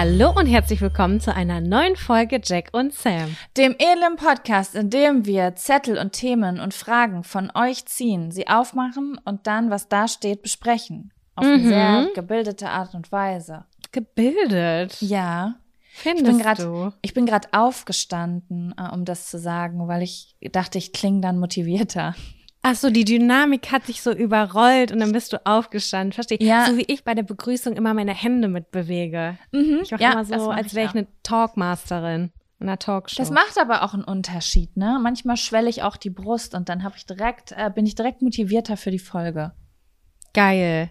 Hallo und herzlich willkommen zu einer neuen Folge Jack und Sam. Dem edlen Podcast, in dem wir Zettel und Themen und Fragen von euch ziehen, sie aufmachen und dann, was da steht, besprechen. Auf eine Mhm. sehr gebildete Art und Weise. Gebildet. Ja. Findest Ich bin grad- du? Ich bin gerade aufgestanden, äh, um das zu sagen, weil ich dachte, ich klinge dann motivierter. Ach so, die Dynamik hat dich so überrollt und dann bist du aufgestanden. Verstehe. Ja. So wie ich bei der Begrüßung immer meine Hände mitbewege. Mhm. Ich mache ja, immer so, mach als wäre ich eine Talkmasterin in einer Talkshow. Das macht aber auch einen Unterschied, ne? Manchmal schwelle ich auch die Brust und dann habe ich direkt, äh, bin ich direkt motivierter für die Folge. Geil.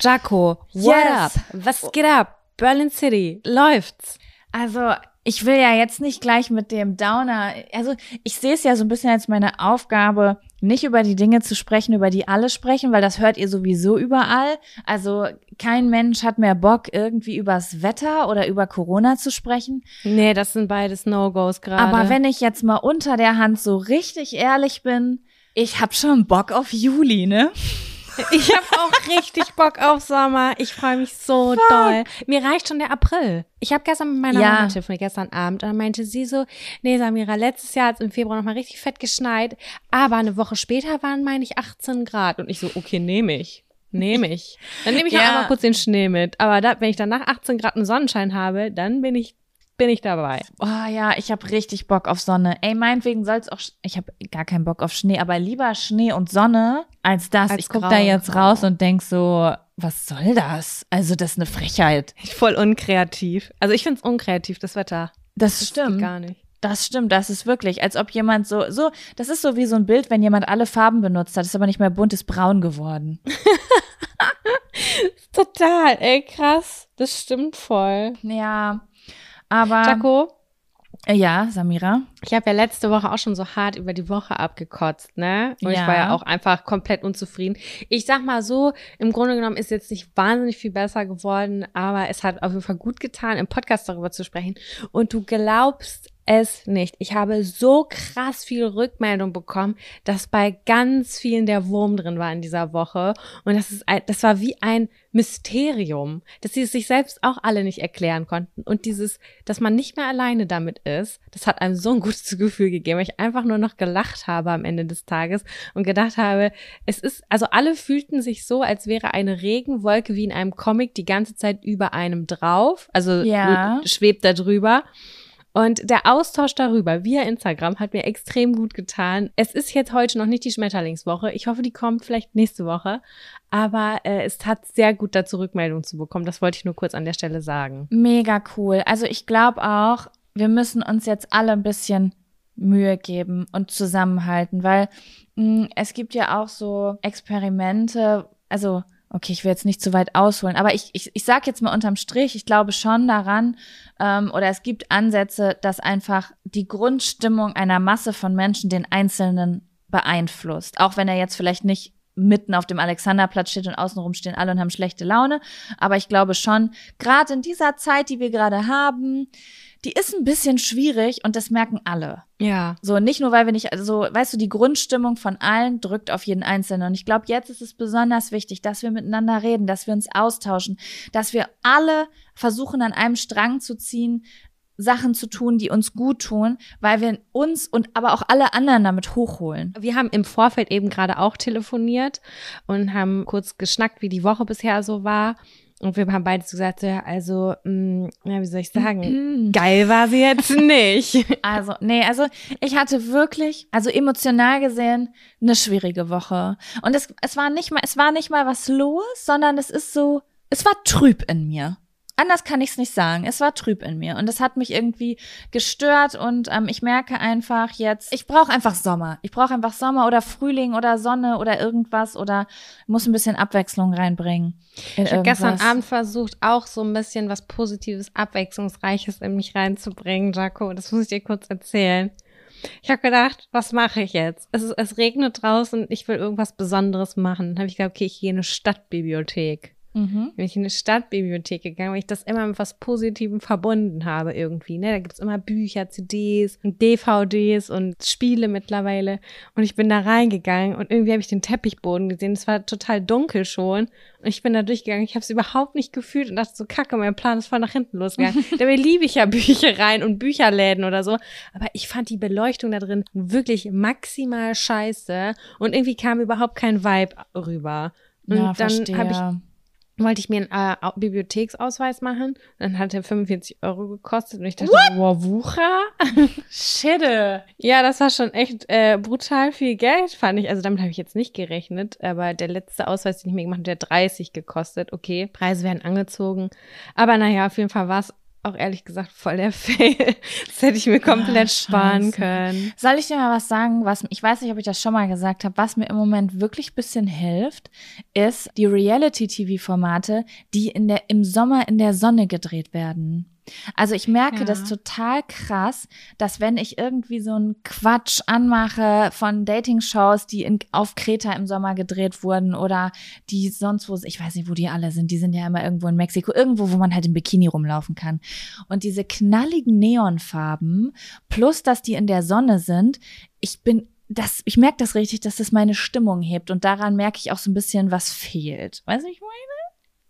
Jaco, what Yes. up? Was geht ab? Berlin City, läuft's? Also, ich will ja jetzt nicht gleich mit dem Downer, also ich sehe es ja so ein bisschen als meine Aufgabe, nicht über die Dinge zu sprechen, über die alle sprechen, weil das hört ihr sowieso überall. Also kein Mensch hat mehr Bock, irgendwie übers Wetter oder über Corona zu sprechen. Nee, das sind beides No-Gos gerade. Aber wenn ich jetzt mal unter der Hand so richtig ehrlich bin, ich hab schon Bock auf Juli, ne? Ich habe auch richtig Bock auf Sommer. Ich freue mich so doll. Mir reicht schon der April. Ich habe gestern mit meiner Ja. Mama telefoniert, gestern Abend, und dann meinte sie so, nee, Samira, letztes Jahr hat es im Februar nochmal richtig fett geschneit, aber eine Woche später waren, meine ich, 18 Grad. Und ich so, okay, nehme ich. Nehme ich. Dann nehme ich auch Ja. einmal kurz den Schnee mit. Aber da, wenn ich dann nach 18 Grad einen Sonnenschein habe, dann bin ich, bin ich dabei. Oh ja, ich hab richtig Bock auf Sonne. Ey, meinetwegen soll's auch, sch- ich hab gar keinen Bock auf Schnee, aber lieber Schnee und Sonne als das. Als ich guck grau da jetzt grau. raus und denk so, was soll das? Also das ist eine Frechheit. Voll unkreativ. Also ich find's unkreativ, das Wetter. Das, Das stimmt. gar nicht. Das stimmt, das ist wirklich, als ob jemand so, so, das ist so wie so ein Bild, wenn jemand alle Farben benutzt hat, ist aber nicht mehr bunt, ist braun geworden. Total, ey, krass. Das stimmt voll. Ja, aber, Jaco, ja, Samira. Ich habe ja letzte Woche auch schon so hart über die Woche abgekotzt, ne? Und Ja. ich war ja auch einfach komplett unzufrieden. Ich sag mal so, im Grunde genommen ist jetzt nicht wahnsinnig viel besser geworden, aber es hat auf jeden Fall gut getan, im Podcast darüber zu sprechen. Und du glaubst es nicht. Ich habe so krass viel Rückmeldung bekommen, dass bei ganz vielen der Wurm drin war in dieser Woche. Und das ist ein, das war wie ein Mysterium, dass sie es sich selbst auch alle nicht erklären konnten. Und dieses, dass man nicht mehr alleine damit ist, das hat einem so ein gutes Gefühl gegeben, weil ich einfach nur noch gelacht habe am Ende des Tages und gedacht habe, es ist, also alle fühlten sich so, als wäre eine Regenwolke wie in einem Comic die ganze Zeit über einem drauf, also Ja. schwebt da drüber. Und der Austausch darüber via Instagram hat mir extrem gut getan. Es ist jetzt heute noch nicht die Schmetterlingswoche. Ich hoffe, die kommt vielleicht nächste Woche. Aber äh, es hat sehr gut dazu Rückmeldung zu bekommen. Das wollte ich nur kurz an der Stelle sagen. Mega cool. Also ich glaube auch, wir müssen uns jetzt alle ein bisschen Mühe geben und zusammenhalten, weil mh, es gibt ja auch so Experimente, also okay, ich will jetzt nicht zu weit ausholen, aber ich, ich, ich sage jetzt mal unterm Strich, ich glaube schon daran, ähm, oder es gibt Ansätze, dass einfach die Grundstimmung einer Masse von Menschen den Einzelnen beeinflusst. Auch wenn er jetzt vielleicht nicht mitten auf dem Alexanderplatz steht und außenrum stehen alle und haben schlechte Laune. Aber ich glaube schon, gerade in dieser Zeit, die wir gerade haben, die ist ein bisschen schwierig und das merken alle. Ja. So, nicht nur, weil wir nicht, also, weißt du, die Grundstimmung von allen drückt auf jeden Einzelnen. Und ich glaube, jetzt ist es besonders wichtig, dass wir miteinander reden, dass wir uns austauschen, dass wir alle versuchen, an einem Strang zu ziehen, Sachen zu tun, die uns gut tun, weil wir uns und aber auch alle anderen damit hochholen. Wir haben im Vorfeld eben gerade auch telefoniert und haben kurz geschnackt, wie die Woche bisher so war. Und wir haben beide gesagt, ja, also, mh, mm, ja, wie soll ich sagen, geil war sie jetzt nicht. Also, nee, also ich hatte wirklich, also emotional gesehen, eine schwierige Woche. Und es, es war nicht mal, es war nicht mal was los, sondern es ist so, es war trüb in mir anders kann ich es nicht sagen. Es war trüb in mir und es hat mich irgendwie gestört und ähm, ich merke einfach jetzt, ich brauche einfach Sommer. Ich brauche einfach Sommer oder Frühling oder Sonne oder irgendwas oder muss ein bisschen Abwechslung reinbringen. Ich habe gestern Abend versucht, auch so ein bisschen was Positives, Abwechslungsreiches in mich reinzubringen, Jaco. Das muss ich dir kurz erzählen. Ich habe gedacht, was mache ich jetzt? Es, ist, es regnet draußen, ich will irgendwas Besonderes machen. Dann habe ich gedacht, okay, ich gehe in eine Stadtbibliothek. Mhm. Bin ich in eine Stadtbibliothek gegangen, weil ich das immer mit was Positivem verbunden habe irgendwie. Ne? Da gibt's immer Bücher, CDs und DVDs und Spiele mittlerweile. Und ich bin da reingegangen und irgendwie habe ich den Teppichboden gesehen. Es war total dunkel schon. Und ich bin da durchgegangen. Ich habe es überhaupt nicht gefühlt und dachte so, kacke, mein Plan ist voll nach hinten losgegangen. Dabei liebe ich ja Büchereien und Bücherläden oder so. Aber ich fand die Beleuchtung da drin wirklich maximal scheiße. Und irgendwie kam überhaupt kein Vibe rüber. Und ja, dann habe ich wollte ich mir einen äh, Bibliotheksausweis machen. Dann hat er 45 Euro gekostet und ich dachte, What? wow, Wucher? Shit. Ja, das war schon echt äh, brutal viel Geld, fand ich. Also damit habe ich jetzt nicht gerechnet. Aber der letzte Ausweis, den ich mir gemacht habe, der 30 gekostet. Okay, Preise werden angezogen. Aber naja, auf jeden Fall war es auch ehrlich gesagt voll der Fail. Das hätte ich mir komplett Ach, sparen können. Soll ich dir mal was sagen, was ich weiß nicht, ob ich das schon mal gesagt habe, was mir im Moment wirklich bisschen hilft, ist die Reality-TV-Formate, die in der im Sommer in der Sonne gedreht werden. Also ich merke ja. das total krass, dass wenn ich irgendwie so einen Quatsch anmache von Dating-Shows, die in, auf Kreta im Sommer gedreht wurden oder die sonst wo, ich weiß nicht, wo die alle sind, die sind ja immer irgendwo in Mexiko, irgendwo, wo man halt im Bikini rumlaufen kann. Und diese knalligen Neonfarben, plus dass die in der Sonne sind, ich bin das, ich merke das richtig, dass das meine Stimmung hebt und daran merke ich auch so ein bisschen, was fehlt. Weißt du, ich meine?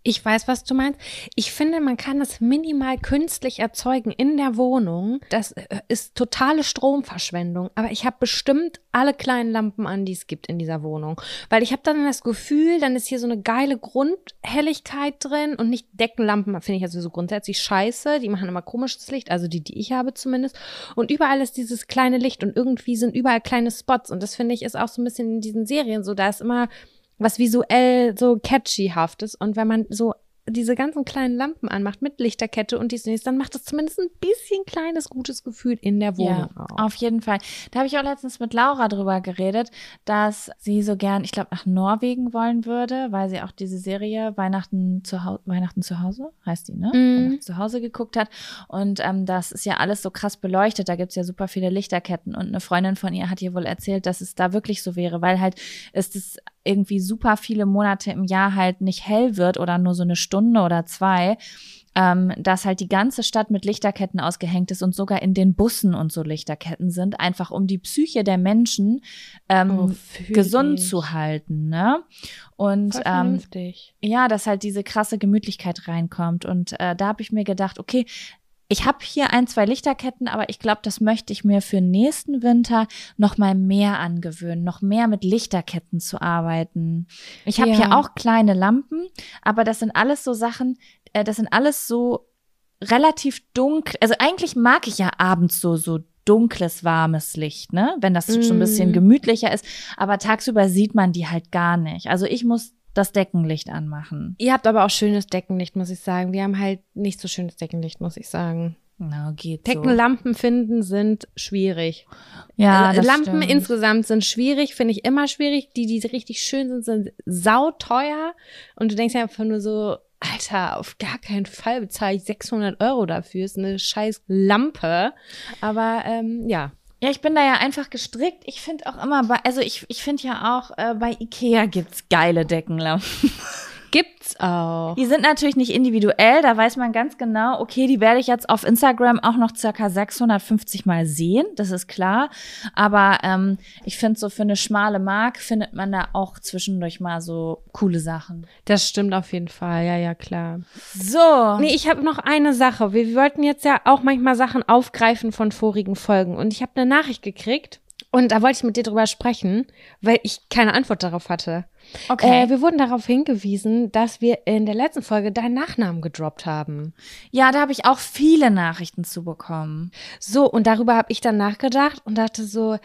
Ich weiß, was du meinst. Ich finde, man kann es minimal künstlich erzeugen in der Wohnung. Das äh, ist totale Stromverschwendung. Aber ich habe bestimmt alle kleinen Lampen an, die es gibt in dieser Wohnung. Weil ich habe dann das Gefühl, dann ist hier so eine geile Grundhelligkeit drin und nicht Deckenlampen, finde ich also so grundsätzlich scheiße. Die machen immer komisches Licht, also die, die ich habe zumindest. Und überall ist dieses kleine Licht und irgendwie sind überall kleine Spots. Und das finde ich ist auch so ein bisschen in diesen Serien so. Da ist immer was visuell so catchyhaftes. Und wenn man so diese ganzen kleinen Lampen anmacht mit Lichterkette und dies und dies, dann macht das zumindest ein bisschen kleines, gutes Gefühl in der Wohnung. Ja, auch. auf jeden Fall. Da habe ich auch letztens mit Laura drüber geredet, dass sie so gern, ich glaube, nach Norwegen wollen würde, weil sie auch diese Serie Weihnachten zu Hause, Weihnachten zu Hause, heißt die, ne? Weihnachten zu Hause geguckt hat. Und ähm, das ist ja alles so krass beleuchtet. Da gibt's ja super viele Lichterketten. Und eine Freundin von ihr hat ihr wohl erzählt, dass es da wirklich so wäre, weil halt ist es irgendwie super viele Monate im Jahr halt nicht hell wird oder nur so eine Stunde oder zwei, ähm, dass halt die ganze Stadt mit Lichterketten ausgehängt ist und sogar in den Bussen und so Lichterketten sind, einfach um die Psyche der Menschen ähm, oh, gesund ich. zu halten. Ne? Und ähm, ja, dass halt diese krasse Gemütlichkeit reinkommt. Und äh, da habe ich mir gedacht, okay, ich habe hier ein, zwei Lichterketten, aber ich glaube, das möchte ich mir für nächsten Winter noch mal mehr angewöhnen, noch mehr mit Lichterketten zu arbeiten. Ich habe ja. hier auch kleine Lampen, aber das sind alles so Sachen, äh, das sind alles so relativ dunkel. Also eigentlich mag ich ja abends so, so dunkles, warmes Licht, ne? Wenn das schon ein bisschen Mm. gemütlicher ist. Aber tagsüber sieht man die halt gar nicht. Also ich muss das Deckenlicht anmachen. Ihr habt aber auch schönes Deckenlicht, muss ich sagen. Wir haben halt nicht so schönes Deckenlicht, muss ich sagen. Na, geht Deckenlampen finden sind schwierig. so. Ja, Also Lampen stimmt. insgesamt sind schwierig, finde ich immer schwierig. Die, die richtig schön sind, sind sauteuer. Und du denkst ja einfach nur so, Alter, auf gar keinen Fall bezahle ich 600 Euro dafür. Ist eine scheiß Lampe. Aber ähm, ja. Ja, ich bin da ja einfach gestrickt. Ich finde auch immer bei, also ich, ich finde ja auch, äh, bei Ikea gibt's geile Deckenlampen. Gibt's auch. Die sind natürlich nicht individuell, da weiß man ganz genau, okay, die werde ich jetzt auf Instagram auch noch circa 650 Mal sehen, das ist klar. Aber ähm, ich finde, so für eine schmale Mark findet man da auch zwischendurch mal so coole Sachen. Das stimmt auf jeden Fall. Ja, ja, klar. So. Nee, ich habe noch eine Sache. Wir, wir wollten jetzt ja auch manchmal Sachen aufgreifen von vorigen Folgen. Und ich habe eine Nachricht gekriegt. Und da wollte ich mit dir drüber sprechen, weil ich keine Antwort darauf hatte. Okay. Äh, wir wurden darauf hingewiesen, dass wir in der letzten Folge deinen Nachnamen gedroppt haben. ja, da habe ich auch viele Nachrichten zu bekommen. So, und darüber habe ich dann nachgedacht und dachte so,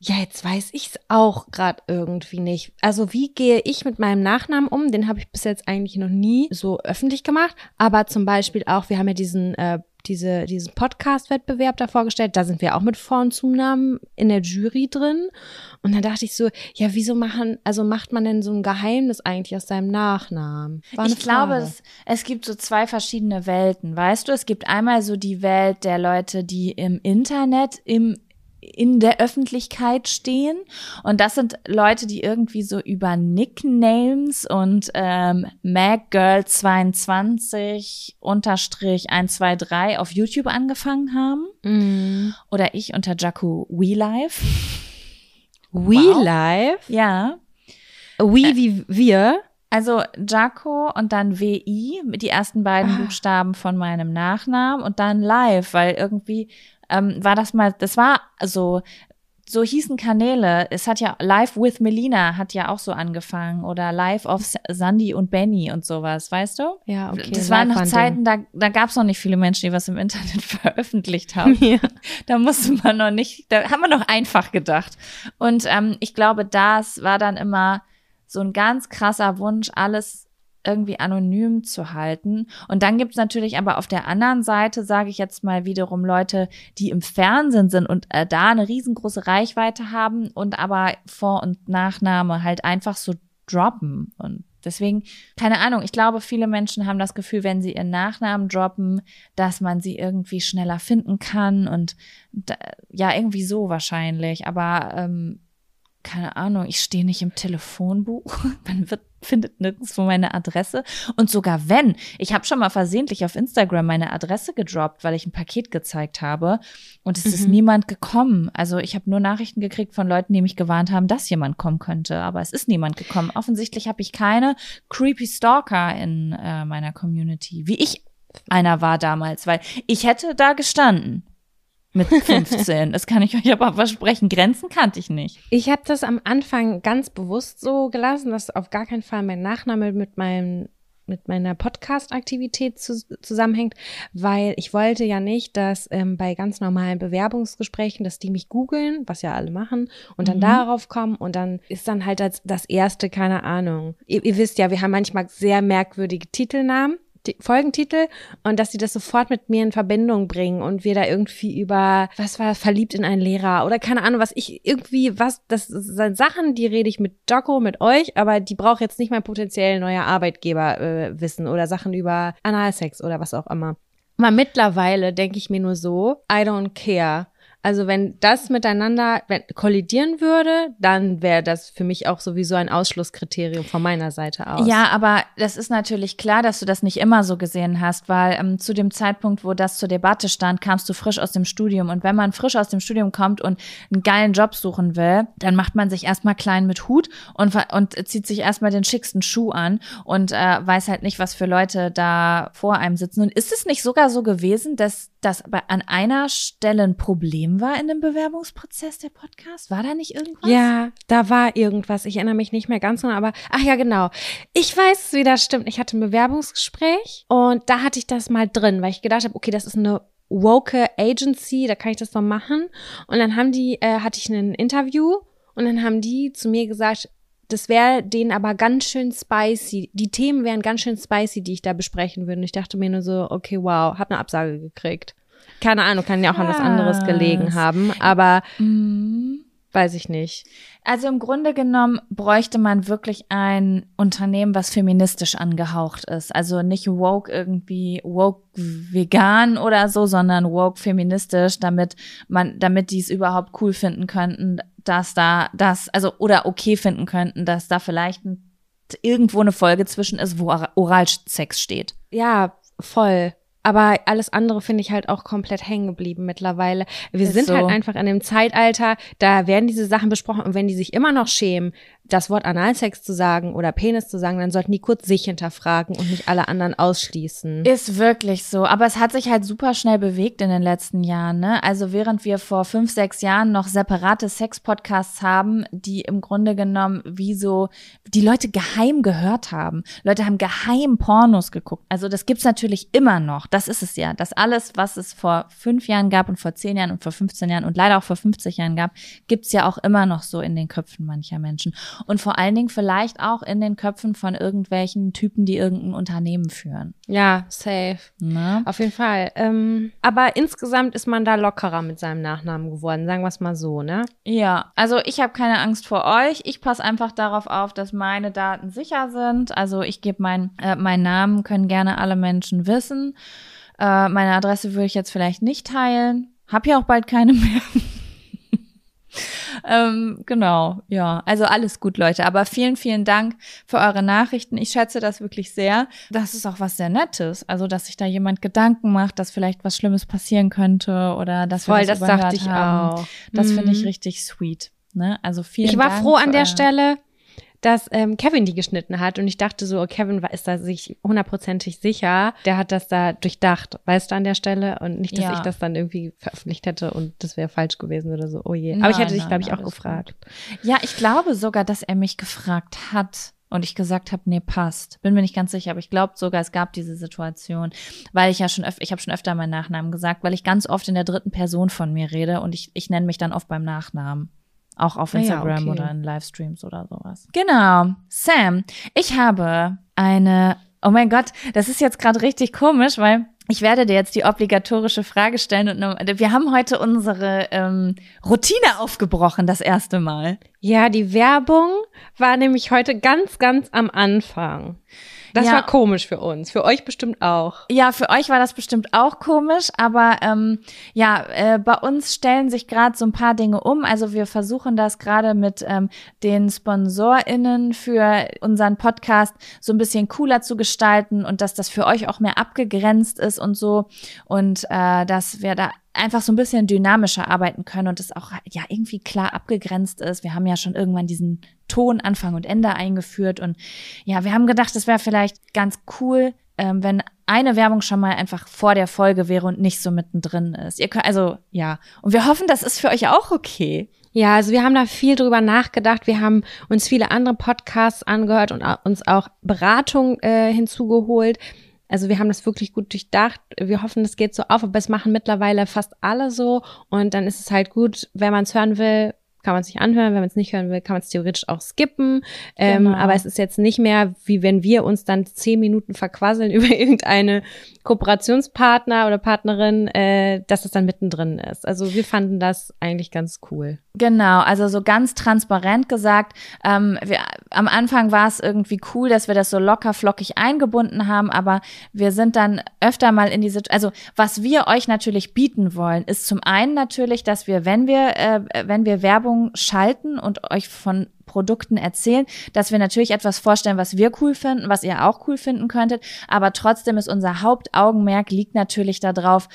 ja, jetzt weiß ich's auch gerade irgendwie nicht. Also wie gehe ich mit meinem Nachnamen um? Den habe ich bis jetzt eigentlich noch nie so öffentlich gemacht. Aber zum Beispiel auch, wir haben ja diesen, äh, diese, diesen Podcast-Wettbewerb da vorgestellt. Da sind wir auch mit Vor- und Zunamen in der Jury drin. Und dann dachte ich so, ja, wieso machen, also macht man denn so ein Geheimnis eigentlich aus seinem Nachnamen? Ich glaube, es, es gibt so zwei verschiedene Welten, weißt du? Es gibt einmal so die Welt der Leute, die im Internet, im in der Öffentlichkeit stehen. Und das sind Leute, die irgendwie so über Nicknames und ähm, MacGirl22 unterstrich 123 auf YouTube angefangen haben. Mm. Oder ich unter Jaco WeLife. We Wow. Ja. We wie wir? Also Jaco und dann WI, mit die ersten beiden Ah. Buchstaben von meinem Nachnamen und dann live, weil irgendwie ähm, war das mal, das war so, so hießen Kanäle. Es hat ja Live with Melina hat ja auch so angefangen oder Live of Sandy und Benny und sowas, weißt du? Ja, okay. das waren noch. Zeiten, da, da gab es noch nicht viele Menschen, die was im Internet veröffentlicht haben. Ja. Da musste man noch nicht, da haben wir noch einfach gedacht. Und ähm, ich glaube, das war dann immer so ein ganz krasser Wunsch, alles irgendwie anonym zu halten. Und dann gibt's natürlich aber auf der anderen Seite, sage ich jetzt mal wiederum, Leute, die im Fernsehen sind und äh, da eine riesengroße Reichweite haben und aber Vor- und Nachname halt einfach so droppen. Und deswegen, keine Ahnung, ich glaube, viele Menschen haben das Gefühl, wenn sie ihren Nachnamen droppen, dass man sie irgendwie schneller finden kann und da, ja, irgendwie so wahrscheinlich. Aber ähm, keine Ahnung, ich stehe nicht im Telefonbuch. Man wird, findet nirgendwo meine Adresse. Und sogar wenn, ich habe schon mal versehentlich auf Instagram meine Adresse gedroppt, weil ich ein Paket gezeigt habe und es ist Mhm. niemand gekommen. Also ich habe nur Nachrichten gekriegt von Leuten, die mich gewarnt haben, dass jemand kommen könnte, aber es ist niemand gekommen. Offensichtlich habe ich keine creepy Stalker in äh, meiner Community, wie ich einer war damals, weil ich hätte da gestanden. Mit 15. Das kann ich euch aber versprechen. Grenzen kannte ich nicht. Ich habe das am Anfang ganz bewusst so gelassen, dass auf gar keinen Fall mein Nachname mit meinem mit meiner Podcast-Aktivität zu, zusammenhängt, weil ich wollte ja nicht, dass ähm, bei ganz normalen Bewerbungsgesprächen, dass die mich googeln, was ja alle machen, und dann Mhm. darauf kommen und dann ist dann halt als das erste, keine Ahnung. Ihr, ihr wisst ja, wir haben manchmal sehr merkwürdige Titelnamen. Folgentitel und dass sie das sofort mit mir in Verbindung bringen und wir da irgendwie über, was war, verliebt in einen Lehrer oder keine Ahnung, was ich irgendwie, was, das sind Sachen, die rede ich mit Jocko, mit euch, aber die braucht jetzt nicht mein potenziell neuer Arbeitgeber äh, wissen oder Sachen über Analsex oder was auch immer. Aber mittlerweile denke ich mir nur so, I don't care. Also wenn das miteinander kollidieren würde, dann wäre das für mich auch sowieso ein Ausschlusskriterium von meiner Seite aus. Ja, aber das ist natürlich klar, dass du das nicht immer so gesehen hast, weil ähm, zu dem Zeitpunkt, wo das zur Debatte stand, kamst du frisch aus dem Studium. Und wenn man frisch aus dem Studium kommt und einen geilen Job suchen will, dann macht man sich erstmal klein mit Hut und, und zieht sich erstmal den schicksten Schuh an und äh, weiß halt nicht, was für Leute da vor einem sitzen. Und ist es nicht sogar so gewesen, dass das an einer Stelle ein Problem war in dem Bewerbungsprozess der Podcast? War da nicht irgendwas? Ja, da war irgendwas. Ich erinnere mich nicht mehr ganz genau, aber ach ja, genau. Ich weiß es wieder, stimmt. Ich hatte ein Bewerbungsgespräch und da hatte ich das mal drin, weil ich gedacht habe, okay, das ist eine woke Agency, da kann ich das doch machen. Und dann haben die, äh, hatte ich ein Interview und dann haben die zu mir gesagt, das wäre denen aber ganz schön spicy. Die Themen wären ganz schön spicy, die ich da besprechen würde. Und ich dachte mir nur so, okay, wow, hab eine Absage gekriegt. Keine Ahnung, kann ja auch an was anderes gelegen haben, aber Mhm. weiß ich nicht. Also im Grunde genommen bräuchte man wirklich ein Unternehmen, was feministisch angehaucht ist. Also nicht woke irgendwie, woke vegan oder so, sondern woke feministisch, damit man, damit die es überhaupt cool finden könnten, dass da das, also oder okay finden könnten, dass da vielleicht irgendwo eine Folge zwischen ist, wo Ora- Oralsex steht. Ja, voll. Aber alles andere finde ich halt auch komplett hängen geblieben mittlerweile. Wir Ist sind so. halt einfach in dem Zeitalter, da werden diese Sachen besprochen und wenn die sich immer noch schämen, das Wort Analsex zu sagen oder Penis zu sagen, dann sollten die kurz sich hinterfragen und nicht alle anderen ausschließen. Ist wirklich so. Aber es hat sich halt super schnell bewegt in den letzten Jahren. Ne? Also während wir vor fünf, sechs Jahren noch separate Sex-Podcasts haben, die im Grunde genommen wie so die Leute geheim gehört haben. Leute haben geheim Pornos geguckt. Also das gibt's natürlich immer noch. Das ist es ja. Das alles, was es vor fünf Jahren gab und vor zehn Jahren und vor 15 Jahren und leider auch vor 50 Jahren gab, gibt's ja auch immer noch so in den Köpfen mancher Menschen. Und vor allen Dingen vielleicht auch in den Köpfen von irgendwelchen Typen, die irgendein Unternehmen führen. Ja, safe. Ne? Auf jeden Fall. Ähm, aber insgesamt ist man da lockerer mit seinem Nachnamen geworden, sagen wir es mal so, ne? Ja, also ich habe keine Angst vor euch. Ich passe einfach darauf auf, dass meine Daten sicher sind. Also ich gebe mein, äh, meinen Namen, können gerne alle Menschen wissen. Äh, meine Adresse würde ich jetzt vielleicht nicht teilen. Hab ja auch bald keine mehr. Ähm, genau, ja. Also alles gut, Leute. Aber vielen, vielen Dank für eure Nachrichten. Ich schätze das wirklich sehr. Das ist auch was sehr Nettes. Also, dass sich da jemand Gedanken macht, dass vielleicht was Schlimmes passieren könnte oder dass wir Voll, das, das dachte ich haben. auch. Das finde ich Mhm. richtig sweet. Ne? Also vielen Ich war Dank froh an der Stelle, dass ähm, Kevin die geschnitten hat und ich dachte so, oh, Kevin war, ist da sich hundertprozentig sicher, der hat das da durchdacht, weißt du, an der Stelle und nicht, dass Ja. ich das dann irgendwie veröffentlicht hätte und das wäre falsch gewesen oder so, oh je. Aber ich Nein, hätte dich, glaube ich, auch gefragt. Ja, ich glaube sogar, dass er mich gefragt hat. Und ich gesagt habe, nee, passt. Bin mir nicht ganz sicher, aber ich glaube sogar, es gab diese Situation, weil ich ja schon öfter, ich habe schon öfter meinen Nachnamen gesagt, weil ich ganz oft in der dritten Person von mir rede und ich, ich nenne mich dann oft beim Nachnamen. Auch auf Ah ja, Instagram okay. oder in Livestreams oder sowas. Genau. Sam, ich habe eine, oh mein Gott, das ist jetzt gerade richtig komisch, weil ich werde dir jetzt die obligatorische Frage stellen und wir haben heute unsere ähm, Routine aufgebrochen, das erste Mal. Ja, die Werbung war nämlich heute ganz, ganz am Anfang. Das Ja. war komisch für uns, für euch bestimmt auch. Ja, für euch war das bestimmt auch komisch, aber ähm, ja, äh, bei uns stellen sich gerade so ein paar Dinge um. Also wir versuchen das gerade mit ähm, den SponsorInnen für unseren Podcast so ein bisschen cooler zu gestalten und dass das für euch auch mehr abgegrenzt ist und so und äh, dass wir da einfach so ein bisschen dynamischer arbeiten können und es auch ja irgendwie klar abgegrenzt ist. Wir haben ja schon irgendwann diesen Ton Anfang und Ende eingeführt und ja, wir haben gedacht, es wäre vielleicht ganz cool, ähm, wenn eine Werbung schon mal einfach vor der Folge wäre und nicht so mittendrin ist. Ihr könnt, also ja, und wir hoffen, das ist für euch auch okay. Ja, also wir haben da viel drüber nachgedacht. Wir haben uns viele andere Podcasts angehört und uns auch Beratung äh, hinzugeholt. Also wir haben das wirklich gut durchdacht. Wir hoffen, das geht so auf, aber es machen mittlerweile fast alle so. Und dann ist es halt gut, wenn man es hören will, kann man es sich anhören. Wenn man es nicht hören will, kann man es theoretisch auch skippen. Ähm, Genau. aber es ist jetzt nicht mehr, wie wenn wir uns dann zehn Minuten verquasseln über irgendeine Kooperationspartner oder Partnerin, äh, dass es dann mittendrin ist. Also wir fanden das eigentlich ganz cool. Genau, also so ganz transparent gesagt, ähm, wir, am Anfang war es irgendwie cool, dass wir das so locker flockig eingebunden haben, aber wir sind dann öfter mal in diese, also was wir euch natürlich bieten wollen, ist zum einen natürlich, dass wir, wenn wir, äh, wenn wir Werbung schalten und euch von Produkten erzählen, dass wir natürlich etwas vorstellen, was wir cool finden, was ihr auch cool finden könntet, aber trotzdem ist unser Hauptaugenmerk liegt natürlich darauf,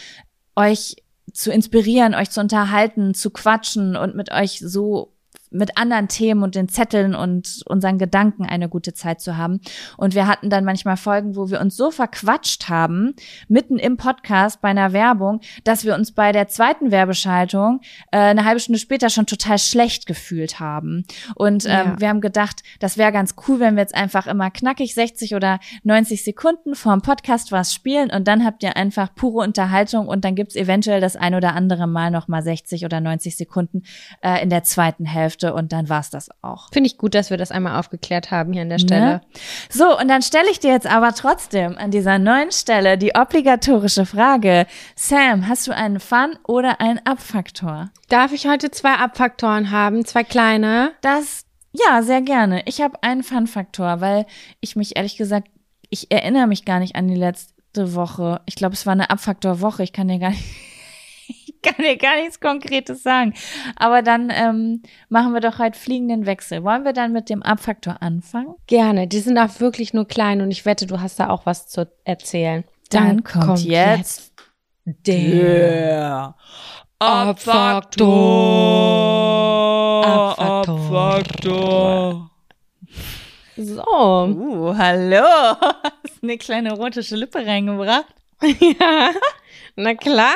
euch zu inspirieren, euch zu unterhalten, zu quatschen und mit euch so mit anderen Themen und den Zetteln und unseren Gedanken eine gute Zeit zu haben. Und wir hatten dann manchmal Folgen, wo wir uns so verquatscht haben, mitten im Podcast bei einer Werbung, dass wir uns bei der zweiten Werbeschaltung äh, eine halbe Stunde später schon total schlecht gefühlt haben. Und ähm, ja. wir haben gedacht, das wäre ganz cool, wenn wir jetzt einfach immer knackig 60 oder 90 Sekunden vorm Podcast was spielen und dann habt ihr einfach pure Unterhaltung und dann gibt's eventuell das ein oder andere Mal nochmal 60 oder 90 Sekunden äh, in der zweiten Hälfte und dann war's das auch. Finde ich gut, dass wir das einmal aufgeklärt haben hier an der Stelle. Ne? So, und dann stelle ich dir jetzt aber trotzdem an dieser neuen Stelle die obligatorische Frage. Sam, hast du einen Fun- oder einen Abfaktor? Darf ich heute zwei Abfaktoren haben, zwei kleine? Das, ja, sehr gerne. Ich habe einen Fun-Faktor, weil ich mich ehrlich gesagt, ich erinnere mich gar nicht an die letzte Woche. Ich glaube, es war eine Abfaktor-Woche. Ich kann dir gar nicht kann dir gar nichts Konkretes sagen. Aber dann ähm, machen wir doch heute fliegenden Wechsel. Wollen wir dann mit dem Abfaktor anfangen? Gerne. Die sind auch wirklich nur klein und ich wette, du hast da auch was zu erzählen. Dann, dann kommt, kommt, jetzt der Abfaktor. Abfaktor. Abfaktor. So. Uh, hallo. Hast eine kleine rote Schlippe reingebracht? ja. Na klar.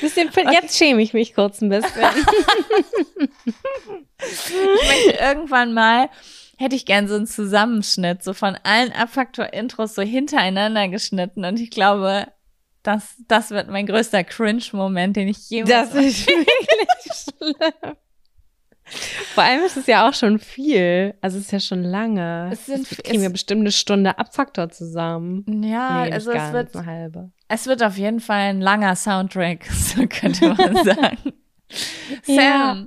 Bisschen. Jetzt schäme ich mich kurz ein bisschen. ich möchte irgendwann mal, hätte ich gern so einen Zusammenschnitt, so von allen Abfaktor-Intros so hintereinander geschnitten. Und ich glaube, das, das wird mein größter Cringe-Moment, den ich jemals. Das ist wirklich schlimm. Vor allem ist es ja auch schon viel. Also es ist ja schon lange. Es sind, es kriegen wir bestimmt eine Stunde Abfaktor zusammen. Ja, nee, also es wird eine halbe. Es wird auf jeden Fall ein langer Soundtrack, so könnte man sagen. Sam, ja.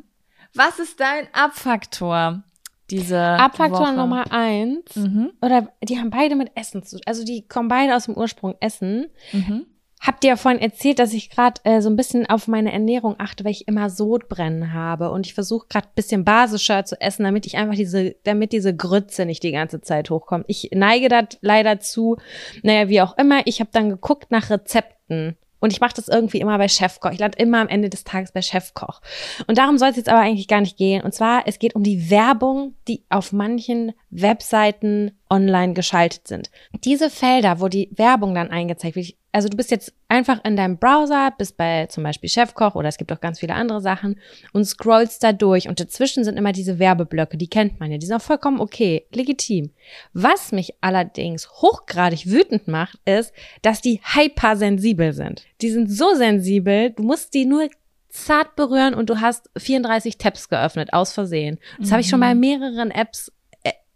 was ist dein Abfaktor? Diese Abfaktor Woche? Nummer eins. Mhm. Oder die haben beide mit Essen zu tun. Also die kommen beide aus dem Ursprung Essen. Mhm. Habt ihr ja vorhin erzählt, dass ich gerade äh, so ein bisschen auf meine Ernährung achte, weil ich immer Sodbrennen habe und ich versuche gerade ein bisschen basischer zu essen, damit ich einfach diese, damit diese Grütze nicht die ganze Zeit hochkommt. Ich neige da leider zu, naja, wie auch immer. Ich habe dann geguckt nach Rezepten und ich mache das irgendwie immer bei Chefkoch. Ich lande immer am Ende des Tages bei Chefkoch. Und darum soll es jetzt aber eigentlich gar nicht gehen. Und zwar, es geht um die Werbung, die auf manchen Webseiten online geschaltet sind. Diese Felder, wo die Werbung dann eingezeigt wird, also du bist jetzt einfach in deinem Browser, bist bei zum Beispiel Chefkoch oder es gibt auch ganz viele andere Sachen und scrollst da durch und dazwischen sind immer diese Werbeblöcke, die kennt man ja, die sind auch vollkommen okay, legitim. Was mich allerdings hochgradig wütend macht, ist, dass die hypersensibel sind. Die sind so sensibel, du musst die nur zart berühren und du hast 34 Tabs geöffnet, aus Versehen. Das mhm. habe ich schon bei mehreren Apps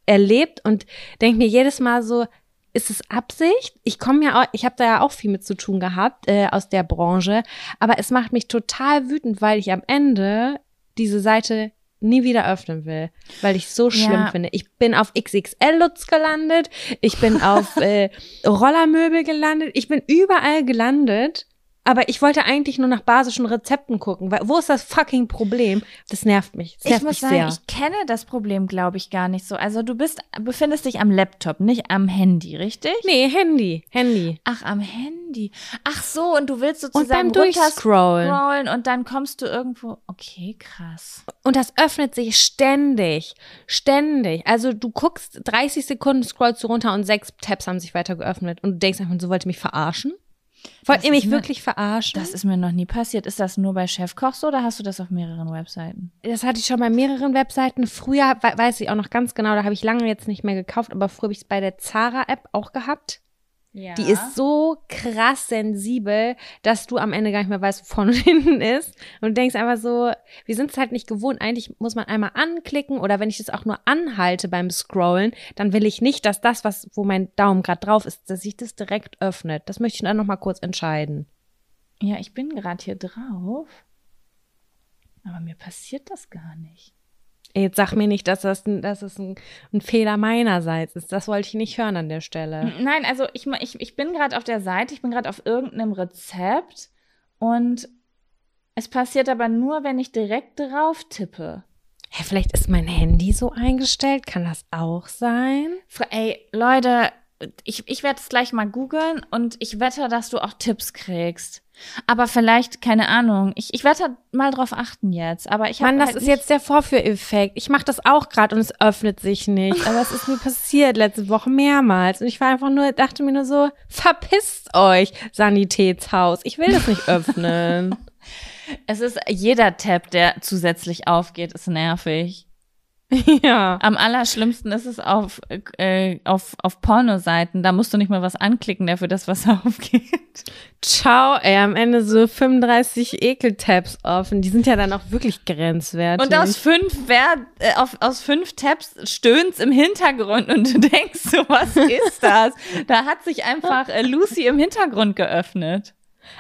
erlebt und denke mir jedes Mal so, ist es Absicht? Ich komme ja auch, ich habe da ja auch viel mit zu tun gehabt äh, aus der Branche, aber es macht mich total wütend, weil ich am Ende diese Seite nie wieder öffnen will, weil ich so schlimm ja. finde. Ich bin auf XXL Lutz gelandet, ich bin auf äh, Rollermöbel gelandet, ich bin überall gelandet aber ich wollte eigentlich nur nach basischen Rezepten gucken. Weil, wo ist das fucking Problem? Das nervt mich. Das nervt ich muss sagen, sehr. ich kenne das Problem, glaube ich, gar nicht so. Also du bist, befindest dich am Laptop, nicht am Handy, richtig? Nee, Handy. Handy. Ach, am Handy. Ach so, und du willst sozusagen und runterscrollen und dann kommst du irgendwo. Okay, krass. Und das öffnet sich ständig. Ständig. Also du guckst 30 Sekunden, scrollst du runter und sechs Tabs haben sich weiter geöffnet. Und du denkst einfach, so wollte mich verarschen. Wollt ihr mich wirklich verarschen? Das ist mir noch nie passiert. Ist das nur bei Chefkoch so oder hast du das auf mehreren Webseiten? Das hatte ich schon bei mehreren Webseiten. Früher weiß ich auch noch ganz genau, da habe ich lange jetzt nicht mehr gekauft, aber früher habe ich es bei der Zara-App auch gehabt. Ja. Die ist so krass sensibel, dass du am Ende gar nicht mehr weißt, wo vorne und hinten ist. Und denkst einfach so, wir sind es halt nicht gewohnt. Eigentlich muss man einmal anklicken oder wenn ich es auch nur anhalte beim Scrollen, dann will ich nicht, dass das, was, wo mein Daumen gerade drauf ist, dass sich das direkt öffnet. Das möchte ich dann nochmal kurz entscheiden. Ja, ich bin gerade hier drauf. Aber mir passiert das gar nicht. Jetzt sag mir nicht, dass das, ein, dass das ein, ein, Fehler meinerseits ist. Das wollte ich nicht hören an der Stelle. Nein, also ich, ich, ich bin gerade auf der Seite, ich bin gerade auf irgendeinem Rezept und es passiert aber nur, wenn ich direkt drauf tippe. Hä, vielleicht ist mein Handy so eingestellt. Kann das auch sein? Ey, Leute, ich, ich werde es gleich mal googeln und ich wette, dass du auch Tipps kriegst. Aber vielleicht, keine Ahnung, ich, ich werde mal drauf achten jetzt. Aber ich Mann, das halt ist jetzt der Vorführeffekt. Ich mache das auch gerade und es öffnet sich nicht. Aber es ist mir passiert letzte Woche mehrmals. Und ich war einfach nur, dachte mir nur so, verpisst euch, Sanitätshaus. Ich will das nicht öffnen. Es ist jeder Tab, der zusätzlich aufgeht, ist nervig. ja. Am allerschlimmsten ist es auf, äh, auf, auf Pornoseiten. Da musst du nicht mal was anklicken dafür, dass was aufgeht. Ciao, ey, am Ende so 35 Ekel-Tabs offen. Die sind ja dann auch wirklich grenzwertig. Und aus fünf, wer, äh, auf, aus fünf Tabs stöhnt's im Hintergrund und du denkst so, was ist das? da hat sich einfach äh, Lucy im Hintergrund geöffnet.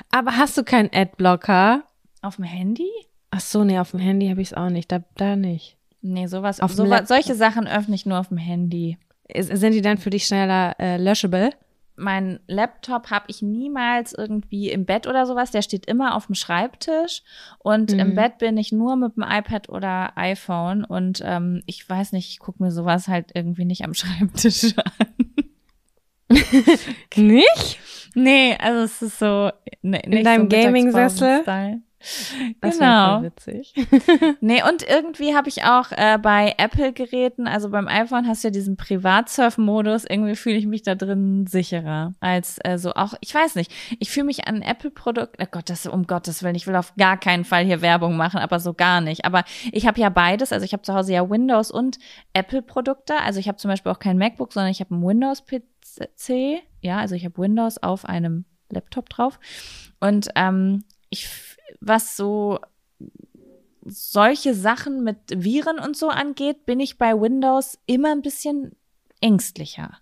Aber hast du keinen Adblocker? Auf dem Handy? Ach so, nee, auf dem Handy habe ich es auch nicht. Da, da nicht. Nee, sowas, Auf sowas solche Sachen öffne ich nur auf dem Handy. Sind die dann für dich schneller äh, löschable? Mein Laptop habe ich niemals irgendwie im Bett oder sowas. Der steht immer auf dem Schreibtisch. Und Mhm. im Bett bin ich nur mit dem iPad oder iPhone. Und ähm, ich weiß nicht, ich gucke mir sowas halt irgendwie nicht am Schreibtisch an. Nicht? Nee, also es ist so. Ne, nicht deinem Gaming-Sessel? Das Genau. witzig. Nee, und irgendwie habe ich auch äh, bei Apple-Geräten, also beim iPhone hast du ja diesen Privatsurf-Modus, irgendwie fühle ich mich da drin sicherer als äh, so auch, ich weiß nicht, ich fühle mich an Apple-Produkten, oh Gott, das um Gottes Willen, ich will auf gar keinen Fall hier Werbung machen, aber so gar nicht. Aber ich habe ja beides, also ich habe zu Hause ja Windows und Apple-Produkte, also ich habe zum Beispiel auch kein MacBook, sondern ich habe einen Windows-PC, ja, also ich habe Windows auf einem Laptop drauf und ähm, ich, was so solche Sachen mit Viren und so angeht, bin ich bei Windows immer ein bisschen ängstlicher.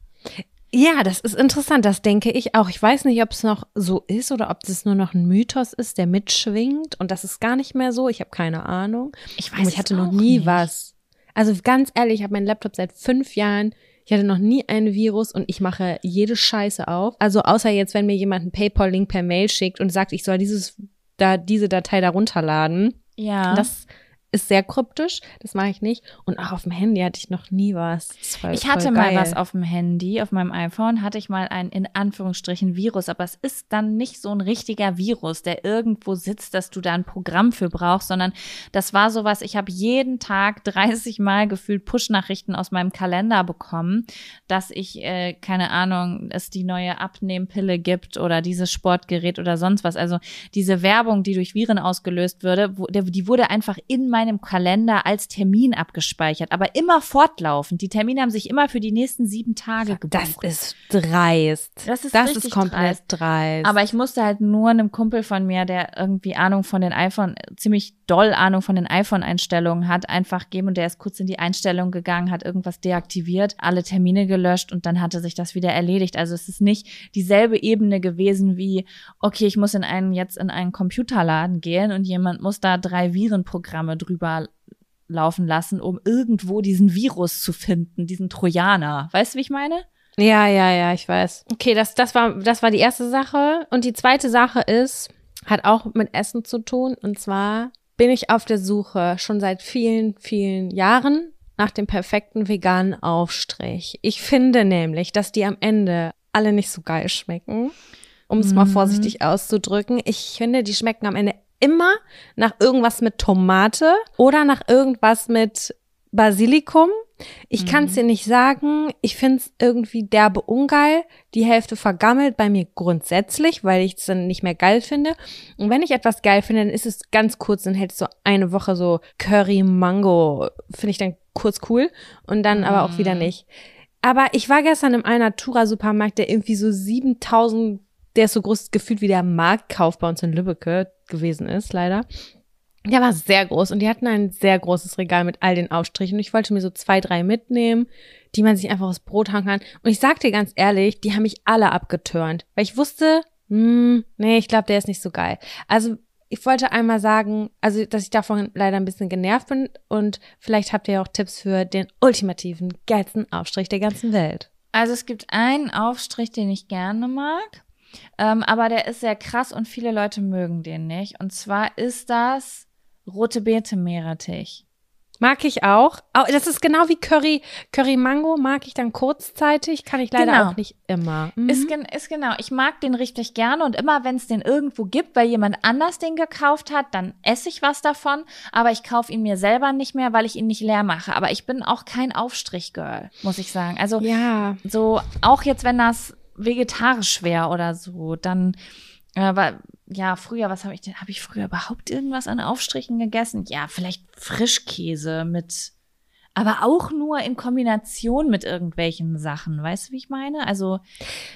Ja, das ist interessant, das denke ich auch. Ich weiß nicht, ob es noch so ist oder ob das nur noch ein Mythos ist, der mitschwingt und das ist gar nicht mehr so. Ich habe keine Ahnung. Ich Aber ich hatte noch nie was. Also ganz ehrlich, ich habe meinen Laptop seit fünf Jahren. Ich hatte noch nie ein Virus und ich mache jede Scheiße auf. Also außer jetzt, wenn mir jemand einen PayPal-Link per Mail schickt und sagt, ich soll dieses da diese Datei da runterladen. Ja. Das ist sehr kryptisch, das mache ich nicht. Und auch auf dem Handy hatte ich noch nie was. War ich voll hatte mal was auf dem Handy, auf meinem iPhone hatte ich mal ein in Anführungsstrichen Virus, aber es ist dann nicht so ein richtiger Virus, der irgendwo sitzt, dass du da ein Programm für brauchst, sondern das war sowas, ich habe jeden Tag 30 Mal gefühlt Push-Nachrichten aus meinem Kalender bekommen, dass ich, äh, keine Ahnung, es die neue Abnehmpille gibt oder dieses Sportgerät oder sonst was. Also diese Werbung, die durch Viren ausgelöst würde, wo, der, die wurde einfach in meinem Kalender als Termin abgespeichert, aber immer fortlaufend. Die Termine haben sich immer für die nächsten sieben Tage gebucht. Das ist dreist. Das ist das ist komplett dreist. aber ich musste halt nur einem Kumpel von mir, der irgendwie Ahnung von den iPhone, ziemlich doll Ahnung von den iPhone-Einstellungen hat, einfach geben und der ist kurz in die Einstellung gegangen, hat irgendwas deaktiviert, alle Termine gelöscht und dann hatte sich das wieder erledigt. Also es ist nicht dieselbe Ebene gewesen wie, okay, ich muss in einen, jetzt in einen Computerladen gehen und jemand muss da drei Virenprogramme drüber laufen lassen, um irgendwo diesen Virus zu finden, diesen Trojaner. Weißt du, wie ich meine? Ja, ja, ja, ich weiß. Okay, das, das war, das war die erste Sache. Und die zweite Sache ist, hat auch mit Essen zu tun. Und zwar bin ich auf der Suche schon seit vielen, vielen Jahren nach dem perfekten veganen Aufstrich. Ich finde nämlich, dass die am Ende alle nicht so geil schmecken. Um es mal Mhm. vorsichtig auszudrücken. Ich finde, die schmecken am Ende immer nach irgendwas mit Tomate oder nach irgendwas mit Basilikum. Ich kann es dir nicht sagen. Ich finde es irgendwie derbe ungeil. Die Hälfte vergammelt bei mir grundsätzlich, weil ich es dann nicht mehr geil finde. Und wenn ich etwas geil finde, dann ist es ganz kurz, dann hält es so eine Woche so Curry Mango, finde ich dann kurz cool und dann aber auch wieder nicht. Aber ich war gestern im Alnatura Supermarkt, der irgendwie so 7000, der ist so groß gefühlt wie der Marktkauf bei uns in Lübbecke gewesen ist, leider. Der war sehr groß und die hatten ein sehr großes Regal mit all den Aufstrichen. Und ich wollte mir so zwei, drei mitnehmen, die man sich einfach aufs Brot hauen kann. Und ich sag dir ganz ehrlich, die haben mich alle abgeturnt, weil ich wusste, hm, nee, ich glaube, der ist nicht so geil. Also ich wollte einmal sagen, also dass ich davon leider ein bisschen genervt bin und vielleicht habt ihr ja auch Tipps für den ultimativen, geilsten Aufstrich der ganzen Welt. Also es gibt einen Aufstrich, den ich gerne mag, ähm, aber der ist sehr krass und viele Leute mögen den nicht. Und zwar ist das rote Beete Meerrettich. Mag ich auch. Au- Das ist genau wie Curry. Curry Mango mag ich dann kurzzeitig, kann ich leider Genau. auch nicht immer. Mhm. Ist, gen- ist genau, ich mag den richtig gerne und immer wenn es den irgendwo gibt, weil jemand anders den gekauft hat, dann esse ich was davon, aber ich kaufe ihn mir selber nicht mehr, weil ich ihn nicht leer mache. Aber ich bin auch kein Aufstrich-Girl, muss ich sagen. Also ja. so, auch jetzt, wenn das vegetarisch wäre oder so, dann, äh, weil, ja, früher, was habe ich denn, habe ich früher überhaupt irgendwas an Aufstrichen gegessen? Ja, vielleicht Frischkäse mit, aber auch nur in Kombination mit irgendwelchen Sachen, weißt du, wie ich meine? Also,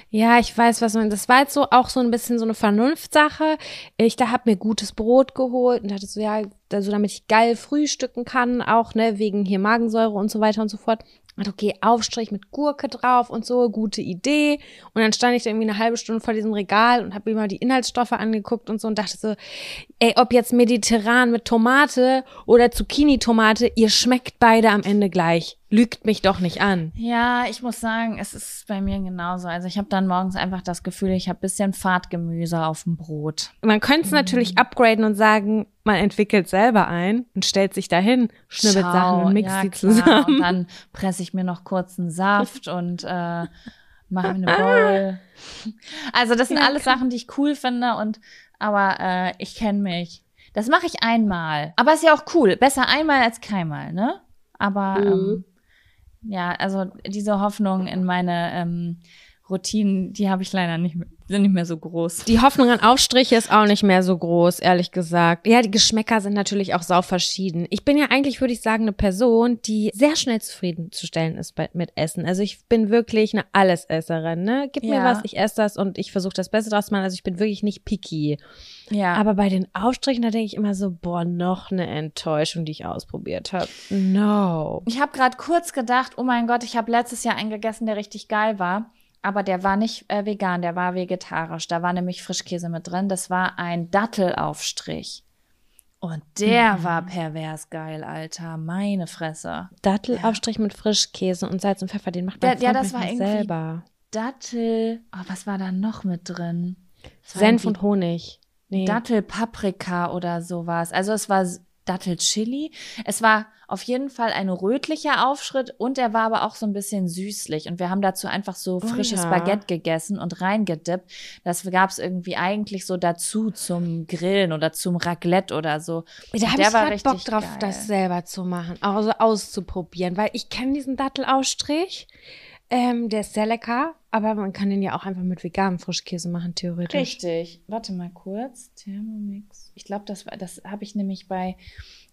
Ja, ich weiß, was man. Das war jetzt so auch so ein bisschen so eine Vernunftssache. Ich da hab mir gutes Brot geholt und dachte so, ja, da- so damit ich geil frühstücken kann, auch ne wegen hier Magensäure und so weiter und so fort. Und okay, Aufstrich mit Gurke drauf und so, gute Idee. Und dann stand ich da irgendwie eine halbe Stunde vor diesem Regal und habe mir mal die Inhaltsstoffe angeguckt und so und dachte so, ey, ob jetzt mediterran mit Tomate oder Zucchini-Tomate, ihr schmeckt beide am Ende gleich. Lügt mich doch nicht an. Ja, ich muss sagen, es ist bei mir genauso. Also ich habe dann morgens einfach das Gefühl, ich habe bisschen Fahrtgemüse auf dem Brot. Man könnte es natürlich upgraden und sagen, man entwickelt selber ein und stellt sich dahin, schnibbelt Schau, Sachen und mixt ja, die klar. zusammen. Und dann presse ich mir noch kurz einen Saft und äh, mache mir eine Bowl. Also das sind Ja, alles Sachen, die ich cool finde und aber äh, ich kenne mich. Das mache ich einmal. Aber ist ja auch cool. Besser einmal als keinmal, ne? Aber Mhm. ähm, ja, also diese Hoffnung in meine ähm, Routinen, die habe ich leider nicht mehr, sind nicht mehr so groß. Die Hoffnung an Aufstriche ist auch nicht mehr so groß, ehrlich gesagt. Ja, die Geschmäcker sind natürlich auch sau verschieden. Ich bin ja eigentlich, würde ich sagen, eine Person, die sehr schnell zufriedenzustellen ist bei, mit Essen. Also ich bin wirklich eine Allesesserin, ne? Gib mir Ja. was, ich esse das und ich versuche das Beste draus zu machen. Also ich bin wirklich nicht picky. Ja. Aber bei den Aufstrichen, da denke ich immer so, boah, noch eine Enttäuschung, die ich ausprobiert habe. No. Ich habe gerade kurz gedacht, oh mein Gott, ich habe letztes Jahr einen gegessen, der richtig geil war. Aber der war nicht äh, vegan, der war vegetarisch. Da war nämlich Frischkäse mit drin. Das war ein Dattelaufstrich. Und der war pervers geil, Alter. Meine Fresse. Dattelaufstrich mit Frischkäse und Salz und Pfeffer, den macht man ja, das war irgendwie- selber. Dattel. Oh, was war da noch mit drin? Senf und Honig. Nee. Dattelpaprika oder sowas. Also es war Dattelchili. Es war auf jeden Fall ein rötlicher Aufschritt und er war aber auch so ein bisschen süßlich. Und wir haben dazu einfach so frisches ja. Baguette gegessen und reingedippt. Das gab es irgendwie eigentlich so dazu zum Grillen oder zum Raclette oder so. Da habe ich richtig Bock drauf, geil. das selber zu machen, also auszuprobieren, weil ich kenne diesen Dattelausstrich. Ähm, der ist sehr lecker, aber man kann den ja auch einfach mit veganem Frischkäse machen, theoretisch. Richtig. Warte mal kurz. Thermomix. Ich glaube, das war, das habe ich nämlich bei